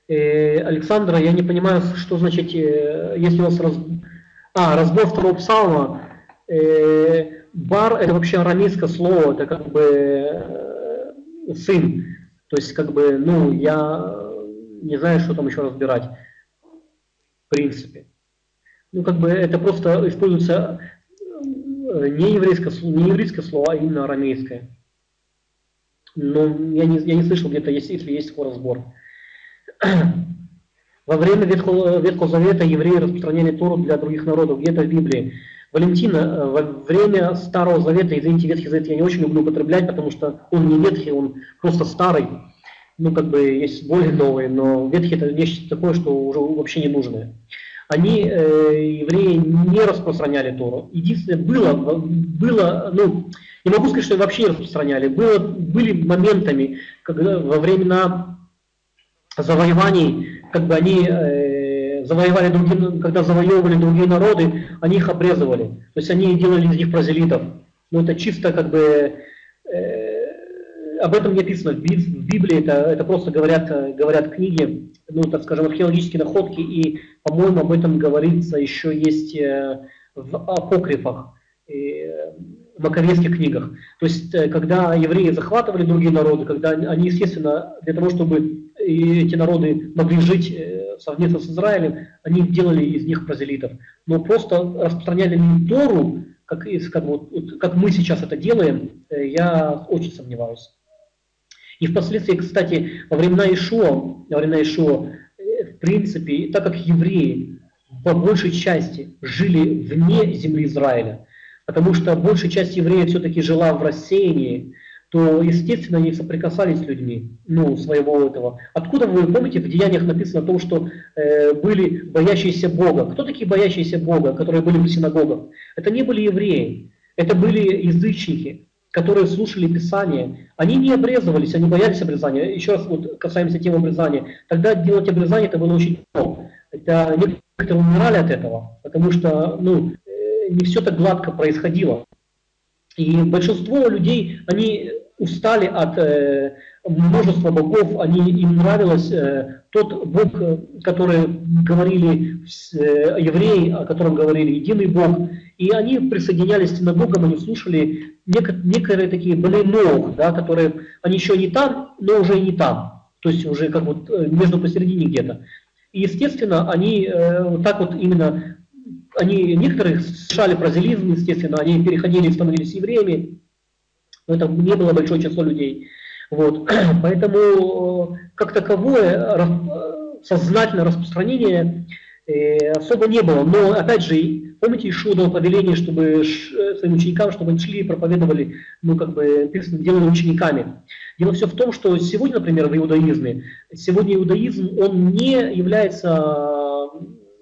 Э, Александра, я не понимаю, что значит, э, если у вас раз... а, разбор второго псалма, бар это вообще арамейское слово, это как бы э, сын. То есть, как бы, ну, я не знаю, что там еще разбирать, в принципе. Ну, как бы это просто используется Э, не еврейское, не еврейское слово, а именно арамейское. Но я не, я не слышал где-то, есть, если есть такой разбор. Во время Ветхого, Ветхого Завета евреи распространяли Тору для других народов, где-то в Библии. Валентина, э, во время Старого Завета, извините, Ветхий Завет я не очень люблю употреблять, потому что он не ветхий, он просто старый. Ну, как бы есть более новые, но ветхий это вещь такое, что уже вообще не нужное они, э, евреи, не распространяли Тору. Единственное, было, было, ну, не могу сказать, что вообще не распространяли, было, были моментами, когда во времена завоеваний, как бы они э, завоевали другие, когда завоевывали другие народы, они их обрезывали. То есть они делали из них прозелитов. Но это чисто как бы э, об этом не написано в Библии, это, это просто говорят, говорят книги ну, так скажем, археологические находки, и, по-моему, об этом говорится еще есть э, в апокрифах, э, маковейских книгах. То есть, э, когда евреи захватывали другие народы, когда они, естественно, для того, чтобы эти народы могли жить совместно с Израилем, они делали из них прозелитов. Но просто распространяли ли Тору, как, как, вот, как мы сейчас это делаем, э, я очень сомневаюсь. И впоследствии, кстати, во времена Ишуа, во времена Ишуа, в принципе, так как евреи по большей части жили вне земли Израиля, потому что большая часть евреев все-таки жила в рассеянии, то, естественно, они соприкасались с людьми, ну, своего этого. Откуда вы помните, в Деяниях написано о том, что э, были боящиеся Бога. Кто такие боящиеся Бога, которые были в синагогах? Это не были евреи, это были язычники, которые слушали Писание. Они не обрезывались, они боялись обрезания. Еще раз вот касаемся темы обрезания. Тогда делать обрезание это было очень трудно. Это некоторые умирали от этого, потому что, ну, э, не все так гладко происходило. И большинство людей, они устали от э, множества богов, они, им нравилось э, тот Бог, который говорили э, евреи, о котором говорили единый Бог, и они присоединялись к синагогам, они слушали нек- некоторые такие блинов, да, которые, они еще не там, но уже и не там, то есть уже как вот э, между посередине где-то. И, естественно, они э, так вот именно, они, некоторые совершали прозелизм, естественно, они переходили и становились евреями, но это не было большое число людей. Вот. Поэтому э, как таковое э, сознательное распространение э, особо не было. Но опять же, помните, Ишуа дал повеление, чтобы своим ученикам, чтобы они шли и проповедовали, ну как бы, делали учениками. Дело все в том, что сегодня, например, в иудаизме, сегодня иудаизм, он не является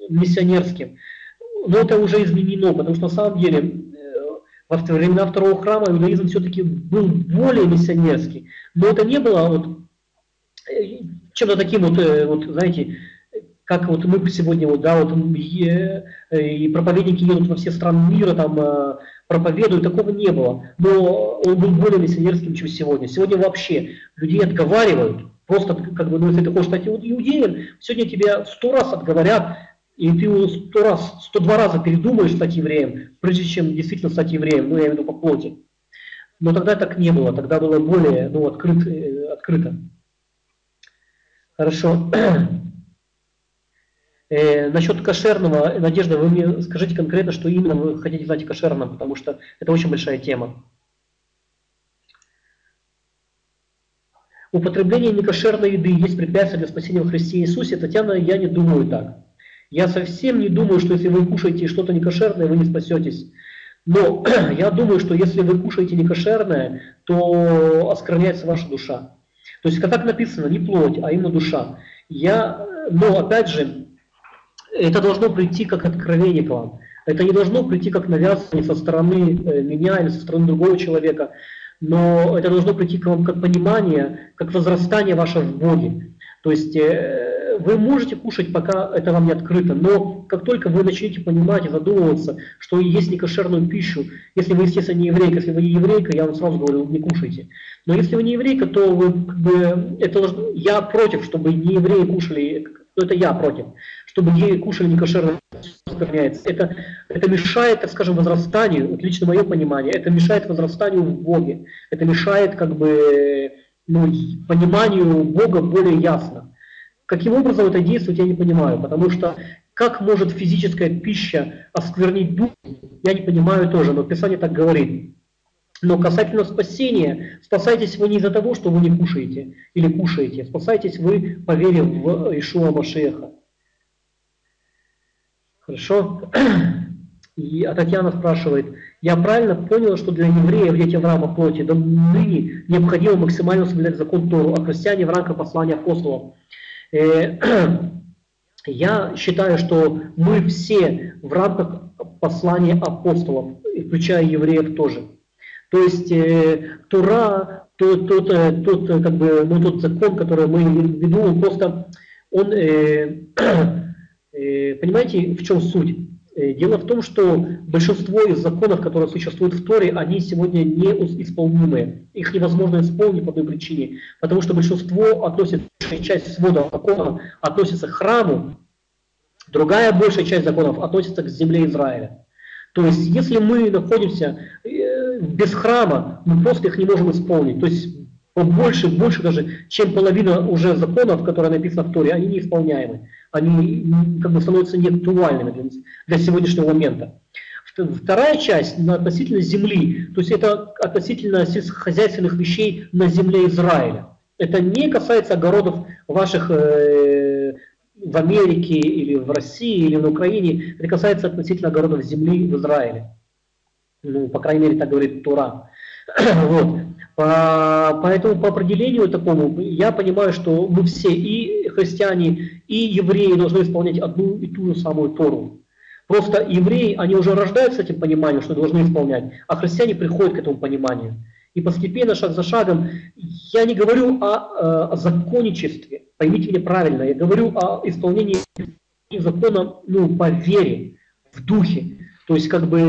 миссионерским. Но это уже изменено, потому что на самом деле во времена второго храма иудаизм все-таки был более миссионерский. Но это не было вот э, чем-то таким вот, э, вот, знаете, как вот мы сегодня вот, да, вот и, и проповедники едут во все страны мира, там э, проповедуют, такого не было. Но он был более миссионерским, чем сегодня. Сегодня вообще людей отговаривают, просто как бы, ну, если ты хочешь стать иудеем, сегодня тебя сто раз отговорят, и ты сто раз, сто два раза передумаешь стать евреем, прежде чем действительно стать евреем, ну я имею в виду по плоти. Но тогда так не было, тогда было более ну, открыт, э, открыто. Хорошо. Э, насчет кошерного, Надежда, вы мне скажите конкретно, что именно вы хотите знать о кошерном, потому что это очень большая тема. Употребление некошерной еды есть препятствие для спасения в Христе Иисусе. Татьяна, я не думаю так. Я совсем не думаю, что если вы кушаете что-то некошерное, вы не спасетесь. Но я думаю, что если вы кушаете некошерное, то оскверняется ваша душа. То есть, как написано, не плоть, а именно душа. Я, но опять же, это должно прийти как откровение к вам. Это не должно прийти как навязывание со стороны э, меня или со стороны другого человека, но это должно прийти к вам как понимание, как возрастание ваше в Боге. То есть э, вы можете кушать, пока это вам не открыто, но как только вы начнете понимать задумываться, что есть некошерную пищу, если вы, естественно, не еврейка, если вы не еврейка, я вам сразу говорю, не кушайте. Но если вы не еврейка, то вы, как бы, это, я против, чтобы не евреи кушали, ну, это я против, чтобы не кушали некошерно это, это мешает, так скажем, возрастанию, вот лично мое понимание, это мешает возрастанию в Боге, это мешает как бы ну, пониманию Бога более ясно. Каким образом это действует, я не понимаю, потому что как может физическая пища осквернить дух, я не понимаю тоже, но Писание так говорит. Но касательно спасения, спасайтесь вы не из-за того, что вы не кушаете или кушаете, спасайтесь вы, поверив в Ишуа Машеха. Хорошо? И а Татьяна спрашивает, я правильно понял, что для евреев, дети Авраама плоти, до ныне необходимо максимально соблюдать закон Тору, а христиане в рамках послания апостолов. Э, я считаю, что мы все в рамках послания апостолов, включая евреев тоже. То есть э, Тура, тот, тот, э, тот, как бы, ну, тот закон, который мы веду, он просто, он, понимаете, в чем суть? Э, дело в том, что большинство из законов, которые существуют в Торе, они сегодня не исполнимы. Их невозможно исполнить по одной причине, потому что большинство относится, часть свода законов относится к храму, другая большая часть законов относится к земле Израиля. То есть, если мы находимся э, без храма, мы просто их не можем исполнить. То есть, то больше, больше даже, чем половина уже законов, которые написаны в Торе, они неисполняемы. Они как бы становятся неактуальными для, для сегодняшнего момента. Вторая часть относительно земли, то есть это относительно сельскохозяйственных вещей на земле Израиля. Это не касается огородов ваших э, в Америке или в России или на Украине, это касается относительно огородов земли в Израиле. Ну, по крайней мере, так говорит Тура. вот. По, поэтому по определению такому я понимаю, что мы все, и христиане, и евреи должны исполнять одну и ту же самую Тору. Просто евреи, они уже рождаются с этим пониманием, что должны исполнять, а христиане приходят к этому пониманию. И постепенно, шаг за шагом, я не говорю о, о законничестве, поймите меня правильно, я говорю о исполнении закона ну, по вере, в духе. То есть как бы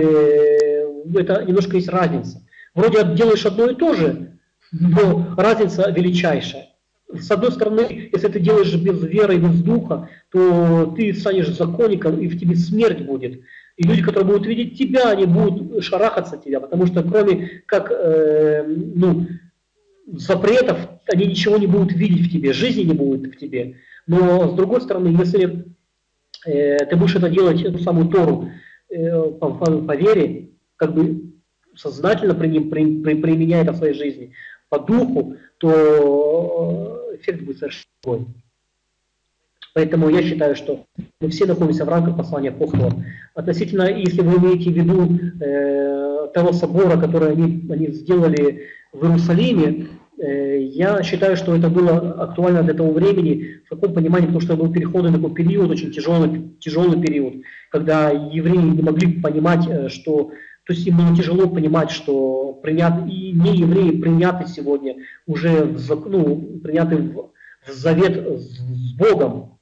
это немножко есть разница. Вроде делаешь одно и то же, но разница величайшая. С одной стороны, если ты делаешь без веры и без духа, то ты станешь законником, и в тебе смерть будет. И люди, которые будут видеть тебя, они будут шарахаться от тебя, потому что кроме как э, ну, запретов, они ничего не будут видеть в тебе, жизни не будет в тебе. Но с другой стороны, если э, ты будешь это делать, эту самую Тору, э, по, по, по вере, как бы сознательно при, при, при, применяя это в своей жизни, по духу, то э, эффект будет совершенно другой. Поэтому я считаю, что мы все находимся в рамках послания апостолов. Относительно, если вы имеете в виду э, того собора, который они, они сделали в Иерусалиме, э, я считаю, что это было актуально для того времени, в каком понимании, потому что был переходный такой период, очень тяжелый, тяжелый период, когда евреи не могли понимать, э, что то есть им тяжело понимать, что принят, и не евреи приняты сегодня уже в, ну, приняты в, в завет с Богом.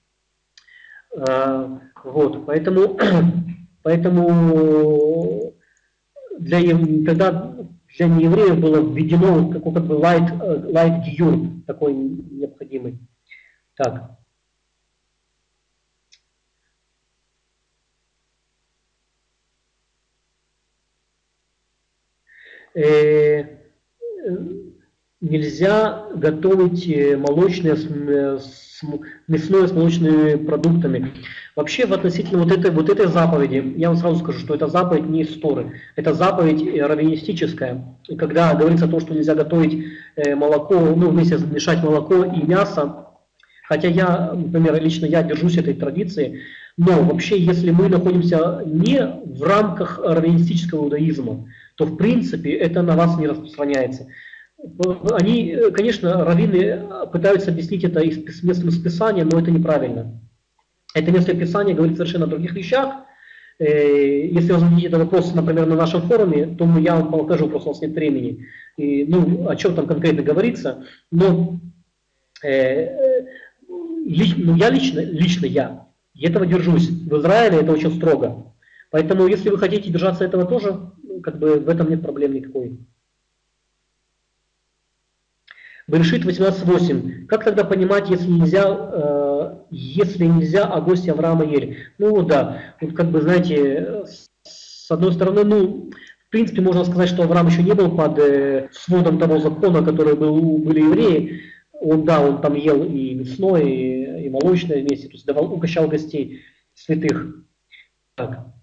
А, вот, поэтому, поэтому для, тогда для неевреев было введено такой как бы light, light гиюр, такой необходимый. Так. Нельзя готовить э, молочное с, мясное с молочными продуктами. Вообще, в относительно вот этой, вот этой заповеди, я вам сразу скажу, что это заповедь не из это заповедь э, раввинистическая. И когда говорится о том, что нельзя готовить молоко, ну, вместе мешать молоко и мясо, хотя я, например, лично я держусь этой традиции, но вообще, если мы находимся не в рамках раввинистического иудаизма, то в принципе это на вас не распространяется. Они, конечно, раввины пытаются объяснить это из места Писания, но это неправильно. Это место Писания говорит совершенно о других вещах. Э, если вы зададите этот вопрос, например, на нашем форуме, то я вам покажу, просто у нас нет времени. И, ну, о чем там конкретно говорится. Но э, лично, ну, я лично, лично я, этого держусь. В Израиле это очень строго. Поэтому, если вы хотите держаться этого тоже, как бы в этом нет проблем никакой. Берешит 18.8. Как тогда понимать, если нельзя, э, если нельзя о гости Авраама ели? Ну да, вот как бы, знаете, с одной стороны, ну, в принципе, можно сказать, что Авраам еще не был под э, сводом того закона, который был, были евреи. Он, да, он там ел и мясное, и, и молочное вместе, то есть давал, угощал гостей святых. Так.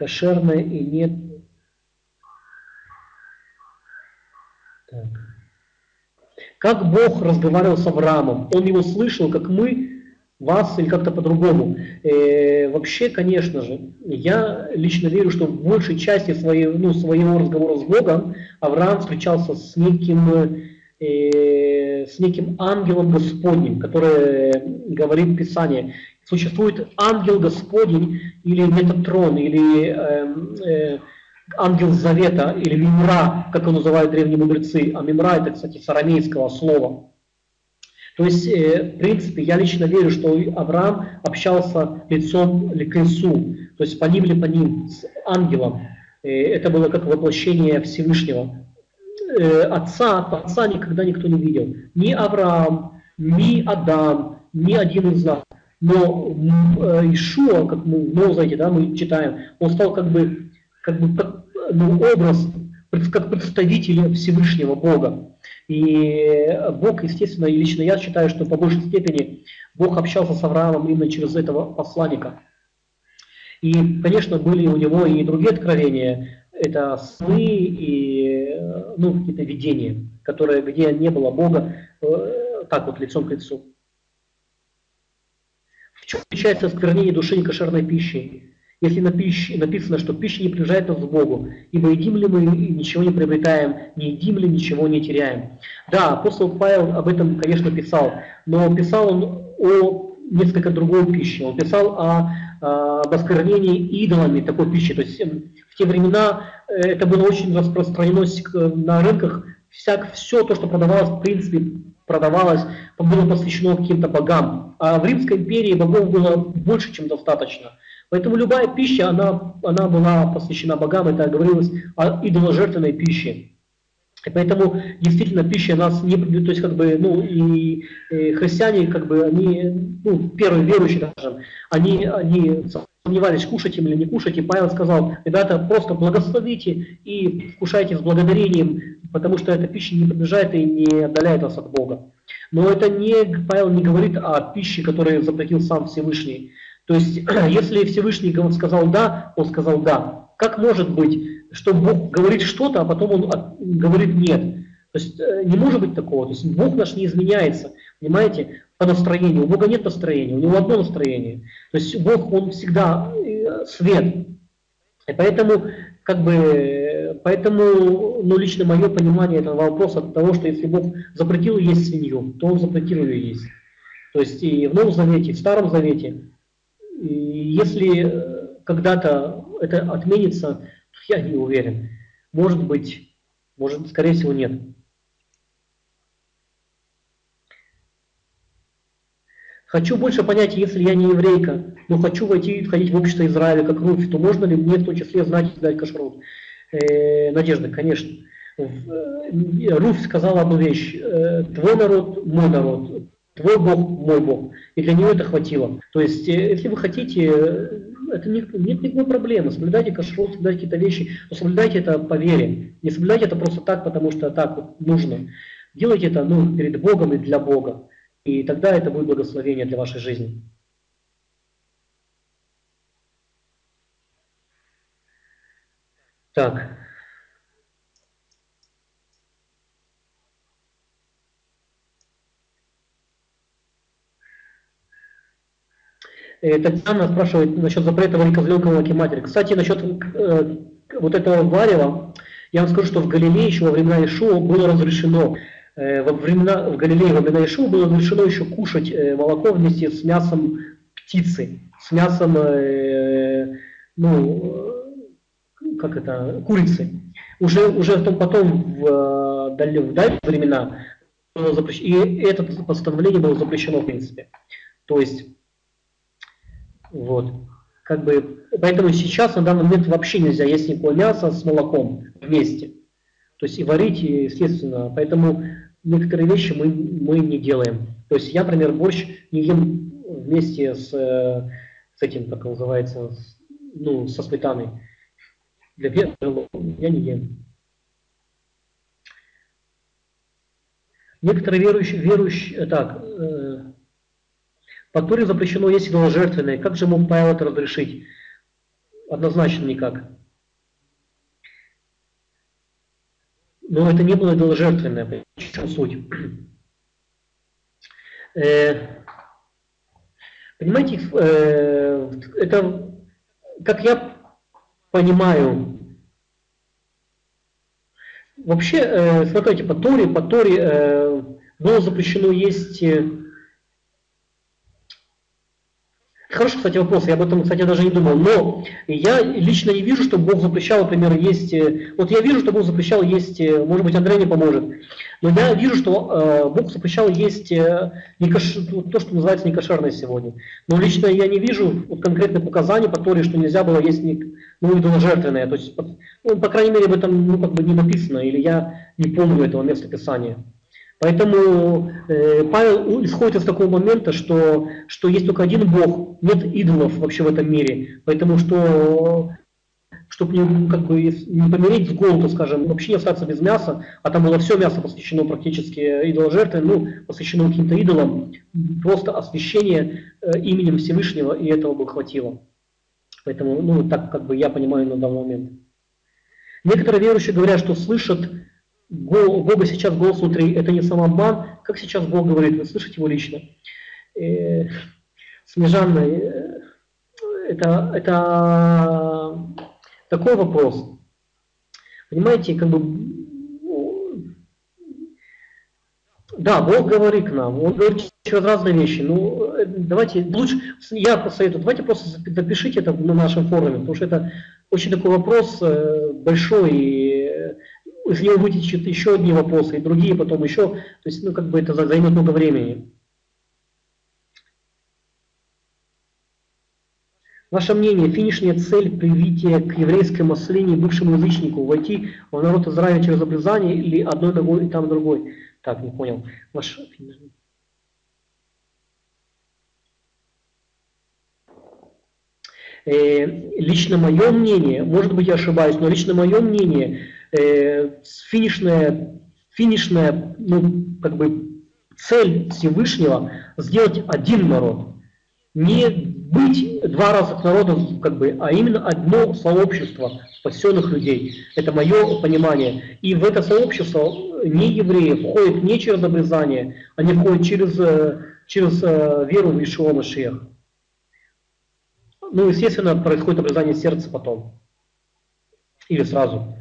Кошерное и нет. Так. Как Бог разговаривал с Авраамом? Он его слышал, как мы, вас или как-то по-другому. Э, вообще, конечно же, я лично верю, что в большей части своего, ну, своего разговора с Богом Авраам встречался с неким, э, с неким ангелом Господним, который говорит Писание. Существует ангел Господень или Метатрон, или э, э, ангел Завета, или Мимра, как его называют древние мудрецы. А Мимра это, кстати, с арамейского слова. То есть, э, в принципе, я лично верю, что Авраам общался лицом к лицу, то есть по ним ли по ним, с ангелом. Э, это было как воплощение Всевышнего. Э, отца, отца никогда никто не видел. Ни Авраам, ни Адам, ни один из нас. Но э, Ишуа, как мы в Мозаике, да, мы читаем, он стал как бы, как бы ну, образ как представители Всевышнего Бога. И Бог, естественно, и лично я считаю, что по большей степени Бог общался с Авраамом именно через этого посланника. И, конечно, были у него и другие откровения, это сны и ну, какие-то видения, которые, где не было Бога, э, так вот лицом к лицу. Чем отличается осквернение души некошерной пищей? Если на пище, написано, что пища не приближает нас к Богу, ибо едим ли мы ничего не приобретаем, не едим ли ничего не теряем. Да, апостол Павел об этом, конечно, писал, но писал он о несколько другой пище. Он писал о, об осквернении идолами такой пищи. То есть эм, в те времена э, это было очень распространено на рынках. Всяк, все то, что продавалось, в принципе, продавалось, было посвящено каким-то богам. А в Римской империи богов было больше, чем достаточно. Поэтому любая пища, она, она была посвящена богам, это говорилось о идоложертвенной пище. И поэтому действительно пища нас не, то есть как бы, ну и, и христиане, как бы они, ну первые верующие, скажем, они, они сомневались, кушать им или не кушать, и Павел сказал, ребята, просто благословите и вкушайте с благодарением, потому что эта пища не приближает и не отдаляет вас от Бога. Но это не, Павел не говорит о пище, которую запретил сам Всевышний. То есть, если Всевышний сказал «да», он сказал «да». Как может быть, что Бог говорит что-то, а потом он говорит «нет»? То есть, э, не может быть такого. То есть, Бог наш не изменяется, понимаете, по настроению. У Бога нет настроения, у него одно настроение. То есть, Бог, он всегда э, свет. И поэтому, как бы, поэтому, ну, лично мое понимание этого вопроса от того, что если Бог запретил есть свинью, то он запретил ее есть. То есть и в Новом Завете, и в Старом Завете если э, когда-то это отменится, я не уверен. Может быть, может, скорее всего, нет. Хочу больше понять, если я не еврейка, но хочу войти, входить в общество Израиля как Руфь, то можно ли мне в том числе знать и дать кашрут? Э, Надежда, конечно. Э, Руфь сказала одну вещь. Э, твой народ, мой народ твой Бог, мой Бог. И для нее это хватило. То есть, э, если вы хотите, это не, нет никакой проблемы. Соблюдайте кашрут, соблюдайте какие-то вещи, но соблюдайте это по вере. Не соблюдайте это просто так, потому что так вот нужно. Делайте это ну, перед Богом и для Бога. И тогда это будет благословение для вашей жизни. Так. Э, Татьяна спрашивает насчет запрета варикозленка молоке матери. Кстати, насчет э, вот этого варева, я вам скажу, что в Галилее еще во времена Ишуа было разрешено, во времена, в Галилее во времена Ишуа было разрешено еще кушать э, молоко вместе с мясом птицы, с мясом, э, ну, как это, курицы. Уже, уже потом, потом в, в дальние времена было запрещено, и это постановление было запрещено в принципе. То есть вот. Как бы, поэтому сейчас на данный момент вообще нельзя есть никакое мясо с молоком вместе. То есть и варить, естественно. Поэтому некоторые вещи мы, мы не делаем. То есть я, например, борщ не ем вместе с, э, с этим, как называется, с, ну, со сметаной. Для я не ем. Некоторые верующие, верующие так, э, по Торе запрещено есть идоложертвенное. Как же мог Павел это разрешить? Однозначно никак. Но это не было идоложертвенное. В чем суть? Э, понимаете, э, это, как я понимаю, вообще, э, смотрите, по Торе, по Торе было запрещено есть э, Хороший, кстати, вопрос, я об этом, кстати, даже не думал. Но я лично не вижу, что Бог запрещал, например, есть... Э, вот я вижу, что Бог запрещал есть... Э, может быть, Андрей не поможет. Но я вижу, что э, Бог запрещал есть э, не кош... то, что называется некошерное сегодня. Но лично я не вижу вот, конкретных указаний по Торе, что нельзя было есть ну, идоложертвенное. То есть, ну, по крайней мере, об этом ну, как бы не написано, или я не помню этого места Писания. Поэтому э, Павел исходит из такого момента, что, что есть только один Бог, нет идолов вообще в этом мире. Поэтому что чтобы не, как бы, не помереть с голоду, скажем, вообще не остаться без мяса, а там было все мясо посвящено практически идоложертве, ну, посвящено каким-то идолам, просто освящение э, именем Всевышнего, и этого бы хватило. Поэтому, ну, так как бы я понимаю на данный момент. Некоторые верующие говорят, что слышат Бога сейчас голос внутри, это не самообман, как сейчас Бог говорит, вы слышите его лично. Э, Снежанна, э, это, это такой вопрос. Понимаете, как бы, да, Бог говорит к нам, Он говорит через разные вещи. Ну, э, давайте, лучше, я посоветую, давайте просто запишите это на нашем форуме, потому что это очень такой вопрос большой, и из него вытечет еще одни вопросы, и другие потом еще, то есть, ну, как бы это займет много времени. Ваше мнение, финишная цель привития к еврейской маслине бывшему язычнику, войти в народ Израиля через обрезание или одной ногой и там другой? Так, не понял. Ваш... Э, лично мое мнение, может быть я ошибаюсь, но лично мое мнение, э, финишная, финишная ну, как бы цель Всевышнего сделать один народ. Не быть два разных народов, как бы, а именно одно сообщество спасенных людей. Это мое понимание. И в это сообщество не евреи входят не через обрезание, они входят через, э, через э, веру в Ишуа Машех. Ну, естественно, происходит обрезание сердца потом. Или сразу.